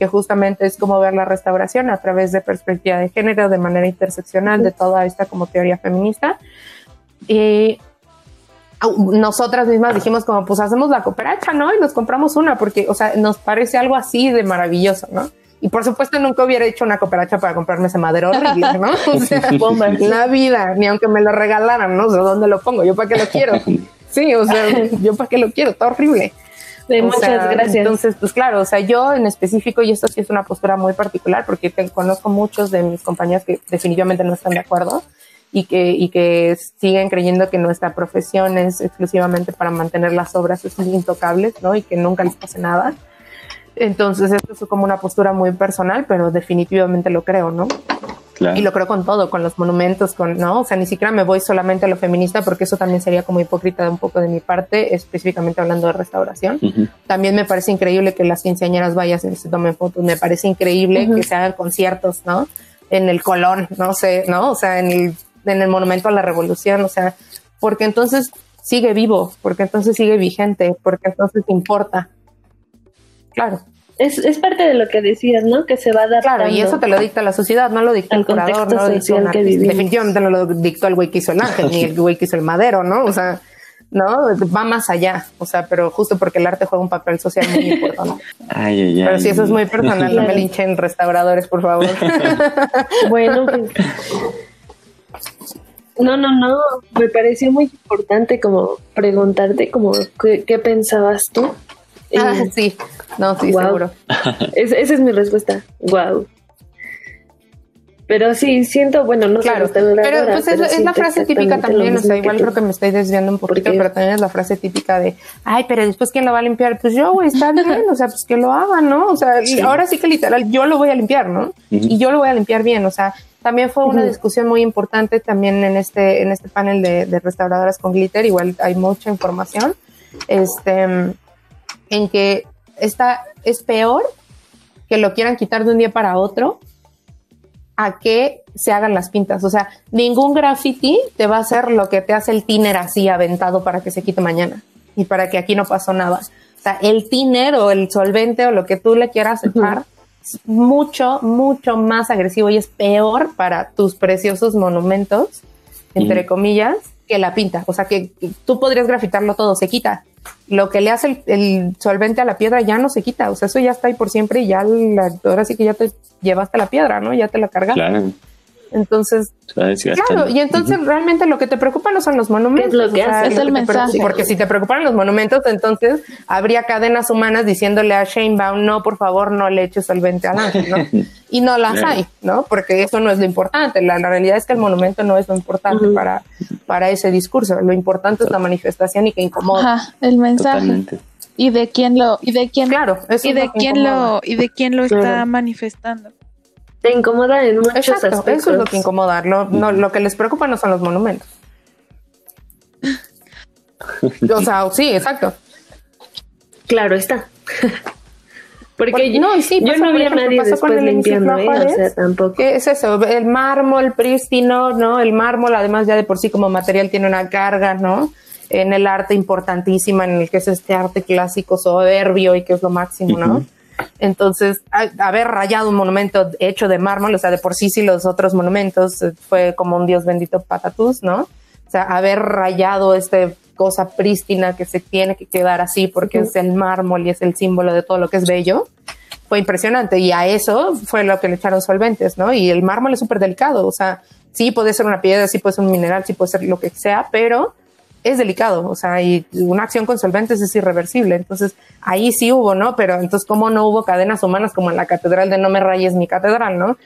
que justamente es como ver la restauración a través de perspectiva de género, de manera interseccional, de toda esta como teoría feminista. Y nosotras mismas dijimos como, pues hacemos la cooperacha, ¿no? Y nos compramos una, porque, o sea, nos parece algo así de maravilloso, ¿no? Y por supuesto nunca hubiera hecho una cooperacha para comprarme ese madero horrible, ¿no? O sea, la vida, ni aunque me lo regalaran, ¿no? Sea, ¿dónde lo pongo? ¿Yo para qué lo quiero? Sí, o sea, ¿yo para qué lo quiero? Está horrible. Muchas gracias. Entonces, pues claro, o sea, yo en específico, y esto sí es una postura muy particular, porque conozco muchos de mis compañeros que definitivamente no están de acuerdo y que, y que siguen creyendo que nuestra profesión es exclusivamente para mantener las obras intocables, ¿no? Y que nunca les pase nada. Entonces, esto es como una postura muy personal, pero definitivamente lo creo, ¿no? Claro. Y lo creo con todo, con los monumentos, con, ¿no? O sea, ni siquiera me voy solamente a lo feminista porque eso también sería como hipócrita de un poco de mi parte, específicamente hablando de restauración. También me parece increíble que las quinceañeras vayan y se tomen fotos, me parece increíble que se hagan conciertos, ¿no? En el Colón, no sé, ¿no? O sea, en el en el monumento a la revolución, o sea, porque entonces sigue vivo, porque entonces sigue vigente, porque entonces importa. Claro. Es, es parte de lo que decías, ¿no? Que se va a dar. Claro, y eso te lo dicta la sociedad, no lo dicta el, curador, no lo dicta que Definitivamente no lo dictó el güey que hizo el ángel, ni el güey que hizo el madero, ¿no? O sea, ¿no? Va más allá, o sea, pero justo porque el arte juega un papel social muy importante. Ay, ay, ay. Pero si eso es muy personal, no me linchen restauradores, por favor. bueno, pues, no, no, no. Me pareció muy importante como preguntarte como qué, pensabas tú. Ah, sí. No, sí, seguro. esa es mi respuesta. Wow. Pero sí, siento, bueno, no claro, sé, pero, pues es, la frase típica también, o sea, igual creo que me estoy desviando un poquito, pero también es la frase típica de, ay, pero después quién lo va a limpiar, pues yo, güey, está bien, o sea, pues que lo haga, ¿no? O sea, ahora sí que literal, yo lo voy a limpiar, ¿no? Y yo lo voy a limpiar bien, o sea, también fue una discusión muy importante también en este, en este panel de, restauradoras con glitter, igual hay mucha información, este, en que esta es peor que lo quieran quitar de un día para otro a que se hagan las pintas. O sea, ningún graffiti te va a hacer lo que te hace el tiner así aventado para que se quite mañana y para que aquí no pasó nada. O sea, el tiner o el solvente o lo que tú le quieras echar mucho, mucho más agresivo y es peor para tus preciosos monumentos, entre comillas, que la pinta. O sea, que tú podrías grafitarlo todo, se quita. Lo que le hace el, solvente a la piedra ya no se quita. O sea, eso ya está ahí por siempre y ya la, ahora sí que ya te llevaste la piedra, ¿no? Ya te la cargaste. Entonces, claro, y entonces realmente lo que te preocupa no son los monumentos. Es lo que hace, es el mensaje. Porque si te preocupan los monumentos, entonces habría cadenas humanas diciéndole a Shane Baum, no, por favor, no le eches solvente al ángel, ¿no? y no las hay, ¿no? Porque eso no es lo importante. La, realidad es que el monumento no es lo importante para, para ese discurso. Lo importante es la manifestación y que incomoda. Ajá, el mensaje. Y de quién lo, y de quién, claro, y de quién lo, y de quién lo está manifestando te incomoda en muchos aspectos. Eso es lo que incomoda. Lo, no, lo que les preocupa no son los monumentos. o sea, sí, exacto. Claro está. Porque no, sí, yo no vi a nadie después limpiando, ¿eh? o sea, tampoco. ¿Qué es eso? El mármol prístino, ¿no? El mármol, además, ya de por sí como material tiene una carga, ¿no? En el arte importantísima, en el que es este arte clásico soberbio y que es lo máximo, ¿no? Entonces, haber rayado un monumento hecho de mármol, o sea, de por sí, sí, los otros monumentos eh, fue como un dios bendito patatús, ¿no? O sea, haber rayado esta cosa prístina que se tiene que quedar así porque es el mármol y es el símbolo de todo lo que es bello, fue impresionante. Y a eso fue lo que le echaron solventes, ¿no? Y el mármol es súper delicado, o sea, sí puede ser una piedra, sí puede ser un mineral, sí puede ser lo que sea, pero es delicado, o sea, y una acción con solventes es irreversible. Entonces, ahí sí hubo, ¿no? Pero entonces, ¿cómo no hubo cadenas humanas como en la catedral de No me rayes mi catedral, ¿no?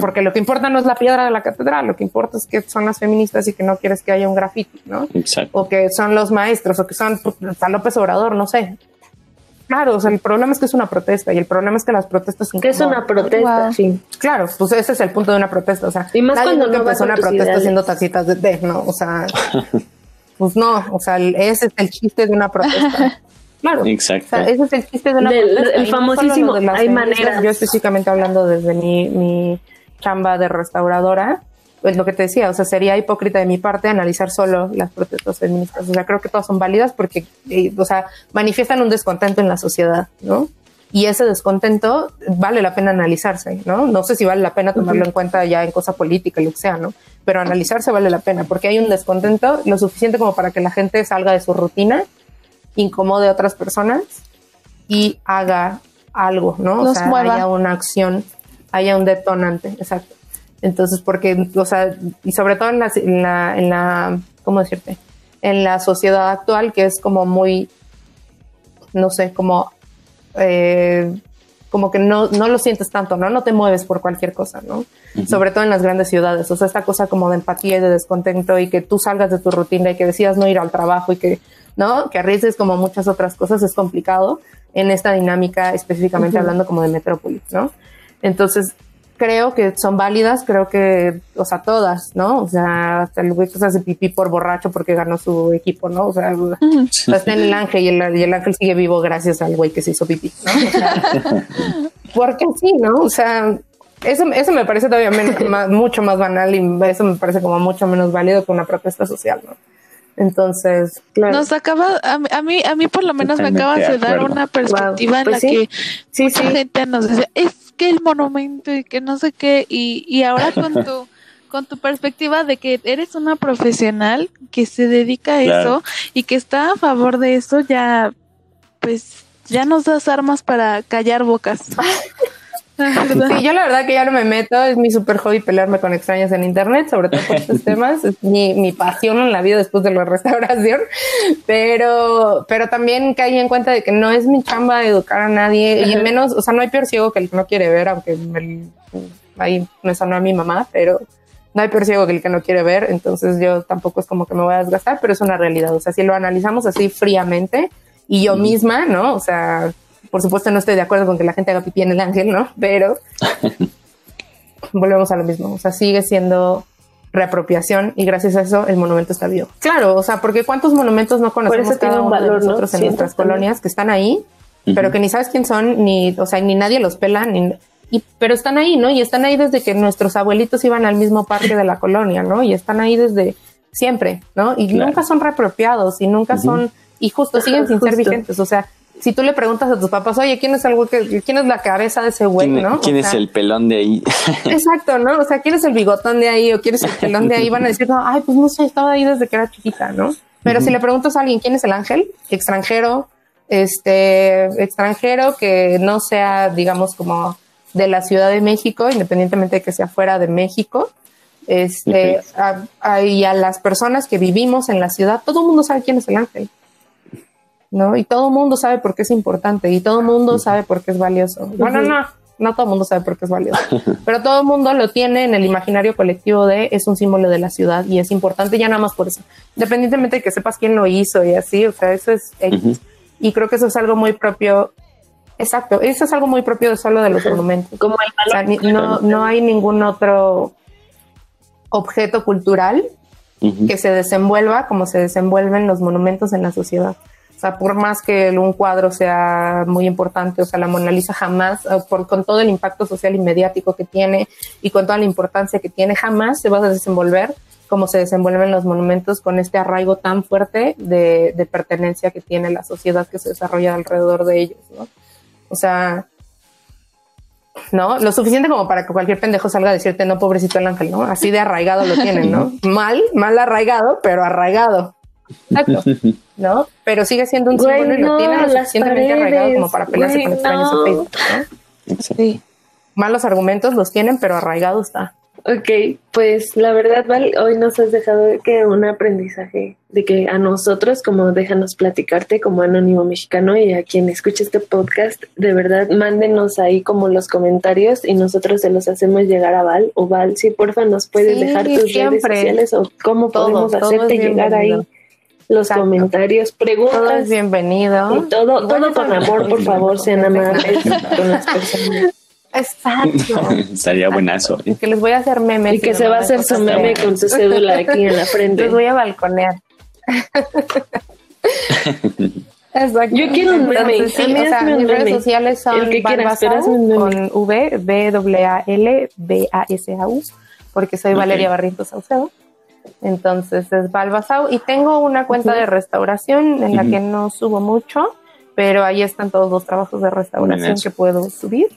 Porque lo que importa no es la piedra de la catedral, lo que importa es que son las feministas y que no quieres que haya un grafiti, ¿no? Exacto. O que son los maestros, o que son San López Obrador, no sé. Claro, o sea, el problema es que es una protesta y el problema es que las protestas Que es una protesta, sí. Claro, pues ese es el punto de una protesta, o sea, y más cuando no empezó una protesta haciendo tacitas de té, ¿no? O sea, Pues no, o sea, ese es el chiste de una protesta. Claro, exacto. O sea, ese es el chiste de una protesta. El famosísimo, hay maneras. Yo específicamente hablando desde mi, mi chamba de restauradora, pues lo que te decía, o sea, sería hipócrita de mi parte analizar solo las protestas feministas. O sea, creo que todas son válidas porque, eh, o sea, manifiestan un descontento en la sociedad, ¿no? Y ese descontento vale la pena analizarse, ¿no? No sé si vale la pena tomarlo en cuenta ya en cosa política, lo que sea, ¿no? pero analizarse vale la pena porque hay un descontento lo suficiente como para que la gente salga de su rutina, incomode a otras personas y haga algo, ¿no? O sea, mueva. haya una acción, haya un detonante, exacto. Entonces, porque, o sea, y sobre todo en la, en la, en la ¿cómo decirte? En la sociedad actual, que es como muy, no sé, como, eh, como que no, no lo sientes tanto, ¿no? No te mueves por cualquier cosa, ¿no? Sobre todo en las grandes ciudades. O sea, esta cosa como de empatía y de descontento y que tú salgas de tu rutina y que decidas no ir al trabajo y que, ¿no? Que arriesgues como muchas otras cosas es complicado en esta dinámica, específicamente hablando como de metrópoli, ¿no? Entonces, creo que son válidas, creo que, o sea, todas, ¿no? O sea, hasta el güey que se hace pipí por borracho porque ganó su equipo, ¿no? O sea, está en el ángel y el, y el ángel sigue vivo gracias al güey que se hizo pipí, ¿no? O sea, porque sí, ¿no? O sea, eso, eso me parece todavía menos- más- mucho más banal y eso me parece como mucho menos válido que una protesta social, ¿no? Entonces, claro. Nos acaba, a, mí- a mí, a mí por lo menos me acabas de de dar acuerdo. una perspectiva en Pues la sí. que Sí, mucha sí. gente nos dice, es que el monumento y que no sé qué, y, y ahora con tu, con tu perspectiva de que eres una profesional que se dedica a Claro. eso y que está a favor de eso, ya, pues, ya nos das armas para callar bocas. Sí, yo la verdad que ya no me meto, es mi super hobby pelearme con extraños en internet, sobre todo por estos temas, es mi, mi pasión en la vida después de la restauración, pero, pero también caí en cuenta de que no es mi chamba educar a nadie, y menos, o sea, no hay peor ciego que el que no quiere ver, aunque me- ahí me sonó a mi mamá, pero no hay peor ciego que el que no quiere ver, entonces yo tampoco es como que me voy a desgastar, pero es una realidad, o sea, si lo analizamos así fríamente, y yo misma, ¿no? O sea, por supuesto no estoy de acuerdo con que la gente haga pipí en el ángel, ¿no? Pero volvemos a lo mismo, o sea, sigue siendo reapropiación y gracias a eso el monumento está vivo. Claro, o sea, porque cuántos monumentos no conocemos tiene cada un uno de valor, ¿no? nosotros en nuestras también. colonias que están ahí, pero que ni sabes quién son, ni, o sea, ni nadie los pela, ni, y, pero están ahí, ¿no? Y están ahí desde que nuestros abuelitos iban al mismo parque de la colonia, ¿no? Y están ahí desde siempre, ¿no? Y Claro. nunca son reapropiados y nunca son, y justo siguen sin ser vigentes, o sea, si tú le preguntas a tus papás, oye, ¿quién es el güey que, quién es la cabeza de ese güey, ¿Quién, no? quién O es sea, el pelón de ahí? Exacto, ¿no? O sea, ¿quién es el bigotón de ahí o quién es el pelón de ahí? Van a decir, no, ay, pues no sé, estaba ahí desde que era chiquita, ¿no? Pero si le preguntas a alguien quién es el ángel, extranjero, este, extranjero que no sea, digamos, como de la Ciudad de México, independientemente de que sea fuera de México, este, Ok. a, a- y a las personas que vivimos en la ciudad, todo el mundo sabe quién es el ángel. ¿No? Y todo el mundo sabe por qué es importante y todo el mundo sabe por qué es valioso. Bueno, no, no todo el mundo sabe por qué es valioso, pero todo el mundo lo tiene en el imaginario colectivo de es un símbolo de la ciudad y es importante ya nada más por eso. Independientemente de que sepas quién lo hizo y así, o sea, eso es X. Y creo que eso es algo muy propio. Exacto, eso es algo muy propio de solo de los monumentos. Como el O sea, valor. ni- no, no hay ningún otro objeto cultural que se desenvuelva como se desenvuelven los monumentos en la sociedad. O sea, por más que un cuadro sea muy importante, o sea, la Mona Lisa jamás, por, con todo el impacto social y mediático que tiene y con toda la importancia que tiene, jamás se va a desenvolver como se desenvuelven los monumentos con este arraigo tan fuerte de, de pertenencia que tiene la sociedad que se desarrolla alrededor de ellos, ¿no? O sea, ¿no? Lo suficiente como para que cualquier pendejo salga a decirte, no, pobrecito el ángel, ¿no? Así de arraigado lo tienen, ¿no? Mal, mal arraigado, pero arraigado. Exacto, ¿no? Pero sigue siendo un símbolo y lo suficientemente arraigado como para pelearse con extraños no. en Facebook. Sí. Malos argumentos los tienen, pero arraigado está. Ok, pues la verdad, Val, hoy nos has dejado que un aprendizaje de que a nosotros, como déjanos platicarte como anónimo mexicano y a quien escuche este podcast, de verdad, mándenos ahí como los comentarios y nosotros se los hacemos llegar a Val. O Val, sí, porfa, nos puedes Sí, dejar tus redes siempre. sociales o cómo Todo, podemos hacerte llegar ahí los Exacto. comentarios, Todo preguntas es bienvenido. y todo, Igual todo con amor, por favor, sean amables con las personas. Exacto. Estaría buenazo. ¿eh? que les voy a hacer memes. Y que se va a hacer su meme con su cédula aquí en la frente. Les voy a balconear. Exacto. Yo quiero un meme. Entonces, sí, o sea, mis redes sociales son El que quieras, con V, B, W, A, L, B, A, S, A, U, porque soy. Valeria Barrientos Saucedo. Entonces es Balbasau. Y tengo una cuenta de restauración en la que no subo mucho, pero ahí están todos los trabajos de restauración que puedo subir,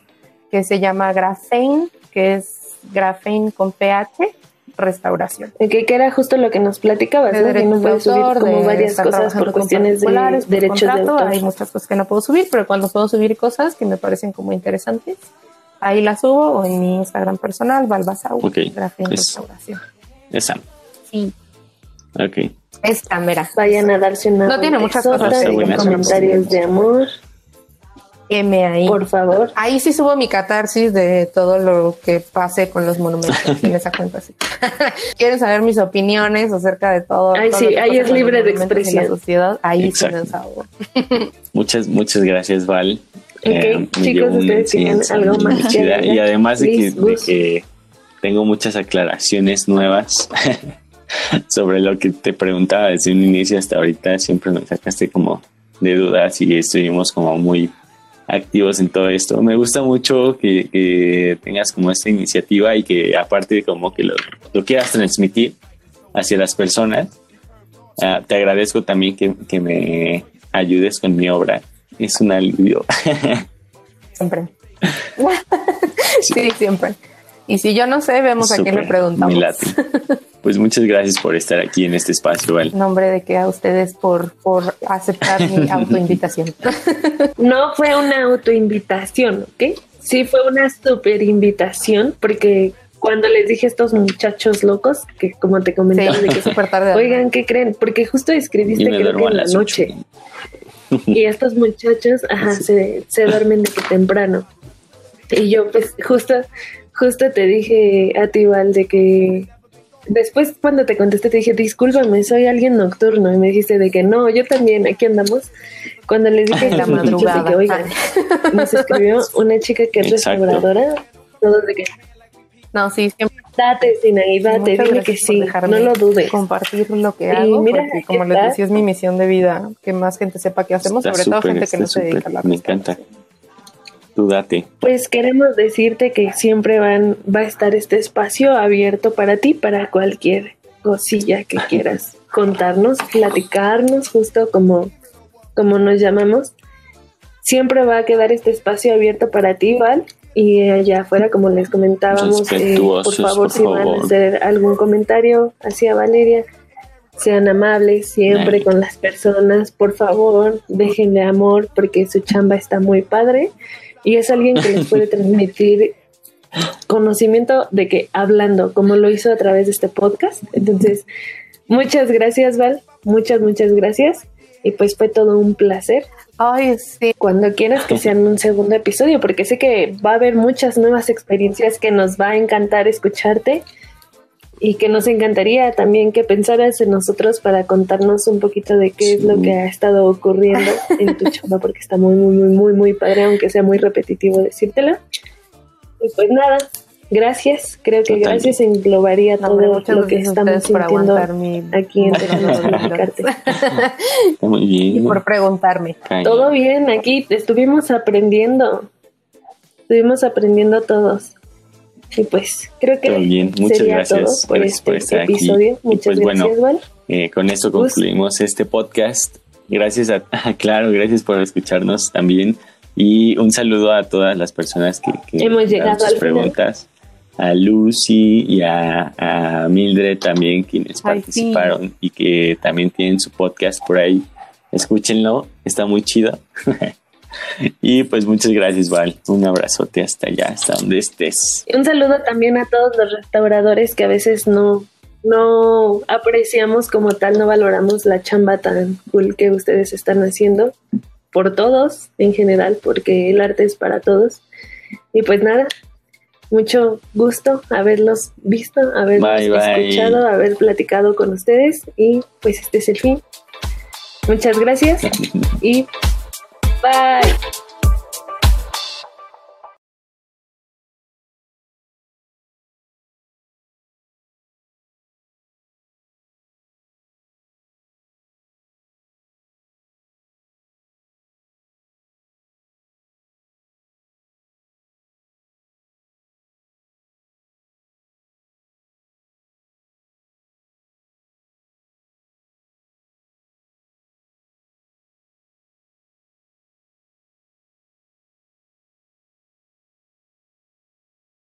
que se llama Graphane, que es Graphane con PH restauración. que era justo lo que nos platicabas, de ¿no? Que de subir como de varias estar cosas trabajando por con cuestiones de por derechos de contrato. autor. Hay muchas cosas que no puedo subir, pero cuando puedo subir cosas que me parecen como interesantes, ahí las subo o en mi Instagram personal, Balbasau, Ok, Grafía en es- Restauración. Esa. Sí, Ok. esta mera. Vayan a darse una No tiene muchas cosas, comentarios de amor, M ahí. por favor. Ahí sí subo mi catarsis de todo lo que pase con los monumentos en esa cuenta. sí. Quieren saber mis opiniones acerca de todo. Ay, todo sí, ahí es libre de expresión. La sociedad, ahí sí me desahogo. Muchas, muchas gracias, Val. Ok, Eh, chicos, ustedes tienen algo más que. Y además de que tengo muchas aclaraciones nuevas sobre lo que te preguntaba desde un inicio hasta ahorita, siempre me sacaste como de dudas y estuvimos como muy activos en todo esto. Me gusta mucho que, que tengas como esta iniciativa y que aparte como que lo, lo quieras transmitir hacia las personas. Ah, te agradezco también que, que me ayudes con mi obra. Es un alivio. Siempre. sí, siempre. Y si yo no sé, vemos a quién le preguntamos. Pues muchas gracias por estar aquí en este espacio, Val. Nombre de que a ustedes por, por aceptar mi autoinvitación. No fue una autoinvitación, ¿ok? Sí fue una super invitación, porque cuando les dije a estos muchachos locos, que como te Sí, comentaba, de que súper tarde. oigan, ¿qué creen? Porque justo escribiste creo que en la noche. ocho. Y estos muchachos, ajá, se, se duermen de que temprano. Y yo, pues, justo, justo te dije a ti, Val, de que después cuando te contesté te dije, discúlpame, soy alguien nocturno. Y me dijiste de que no, yo también, aquí andamos. Cuando les dije la madrugada. que, oigan, nos escribió una chica que es Exacto. restauradora, todos de que, No, sí, siempre. date, Sinaí, date, dile que sí, no lo dudes. Compartir lo que Y hago, mira, porque como les decía, es mi misión de vida, que más gente sepa qué hacemos, Está sobre todo gente que no se dedica a la me encanta. Restauración. Tú date. Pues queremos decirte que siempre van, va a estar este espacio abierto para ti, para cualquier cosilla que quieras contarnos, platicarnos, justo como, como nos llamamos. Siempre va a quedar este espacio abierto para ti, Val. Y allá afuera, como les comentábamos, eh, por favor, por si van a hacer algún comentario hacia Valeria, sean amables siempre con las personas, por favor, déjenle amor porque su chamba está muy padre y es alguien que les puede transmitir conocimiento de que hablando, como lo hizo a través de este podcast. Entonces, muchas gracias, Val, muchas, muchas gracias. Y pues fue todo un placer. Ay, sí. Cuando quieras que sean un segundo episodio, porque sé que va a haber muchas nuevas experiencias que nos va a encantar escucharte y que nos encantaría también que pensaras en nosotros para contarnos un poquito de qué es lo Sí. que ha estado ocurriendo en tu chamba, porque está muy, muy, muy, muy, muy padre, aunque sea muy repetitivo decírtelo. Y pues nada, gracias. Creo que Totalmente. gracias englobaría No, todo lo que estamos sintiendo aguantar mi aquí entre nosotros, muy bien. y por preguntarme. Todo bien, aquí estuvimos aprendiendo. Estuvimos aprendiendo todos. Y pues creo que bien. Muchas sería gracias. todo por Gracias por este estar aquí. episodio. Y Muchas pues bueno, gracias, Val. Eh, con esto concluimos este podcast. Gracias a, claro, gracias por escucharnos también. Y un saludo a todas las personas que, que Hemos llegado sus al final. preguntas. A Lucy y a, a Mildred también, quienes Ay, participaron y que también tienen su podcast por ahí. Escúchenlo, está muy chido. y pues muchas gracias, Val. Un abrazote hasta allá, hasta donde estés. Un saludo también a todos los restauradores que a veces no, no apreciamos como tal, no valoramos la chamba tan cool que ustedes están haciendo por todos en general, porque el arte es para todos. Y pues nada, mucho gusto haberlos visto, haberlos Bye, bye. escuchado, haber platicado con ustedes y pues este es el fin. Muchas gracias y Bye.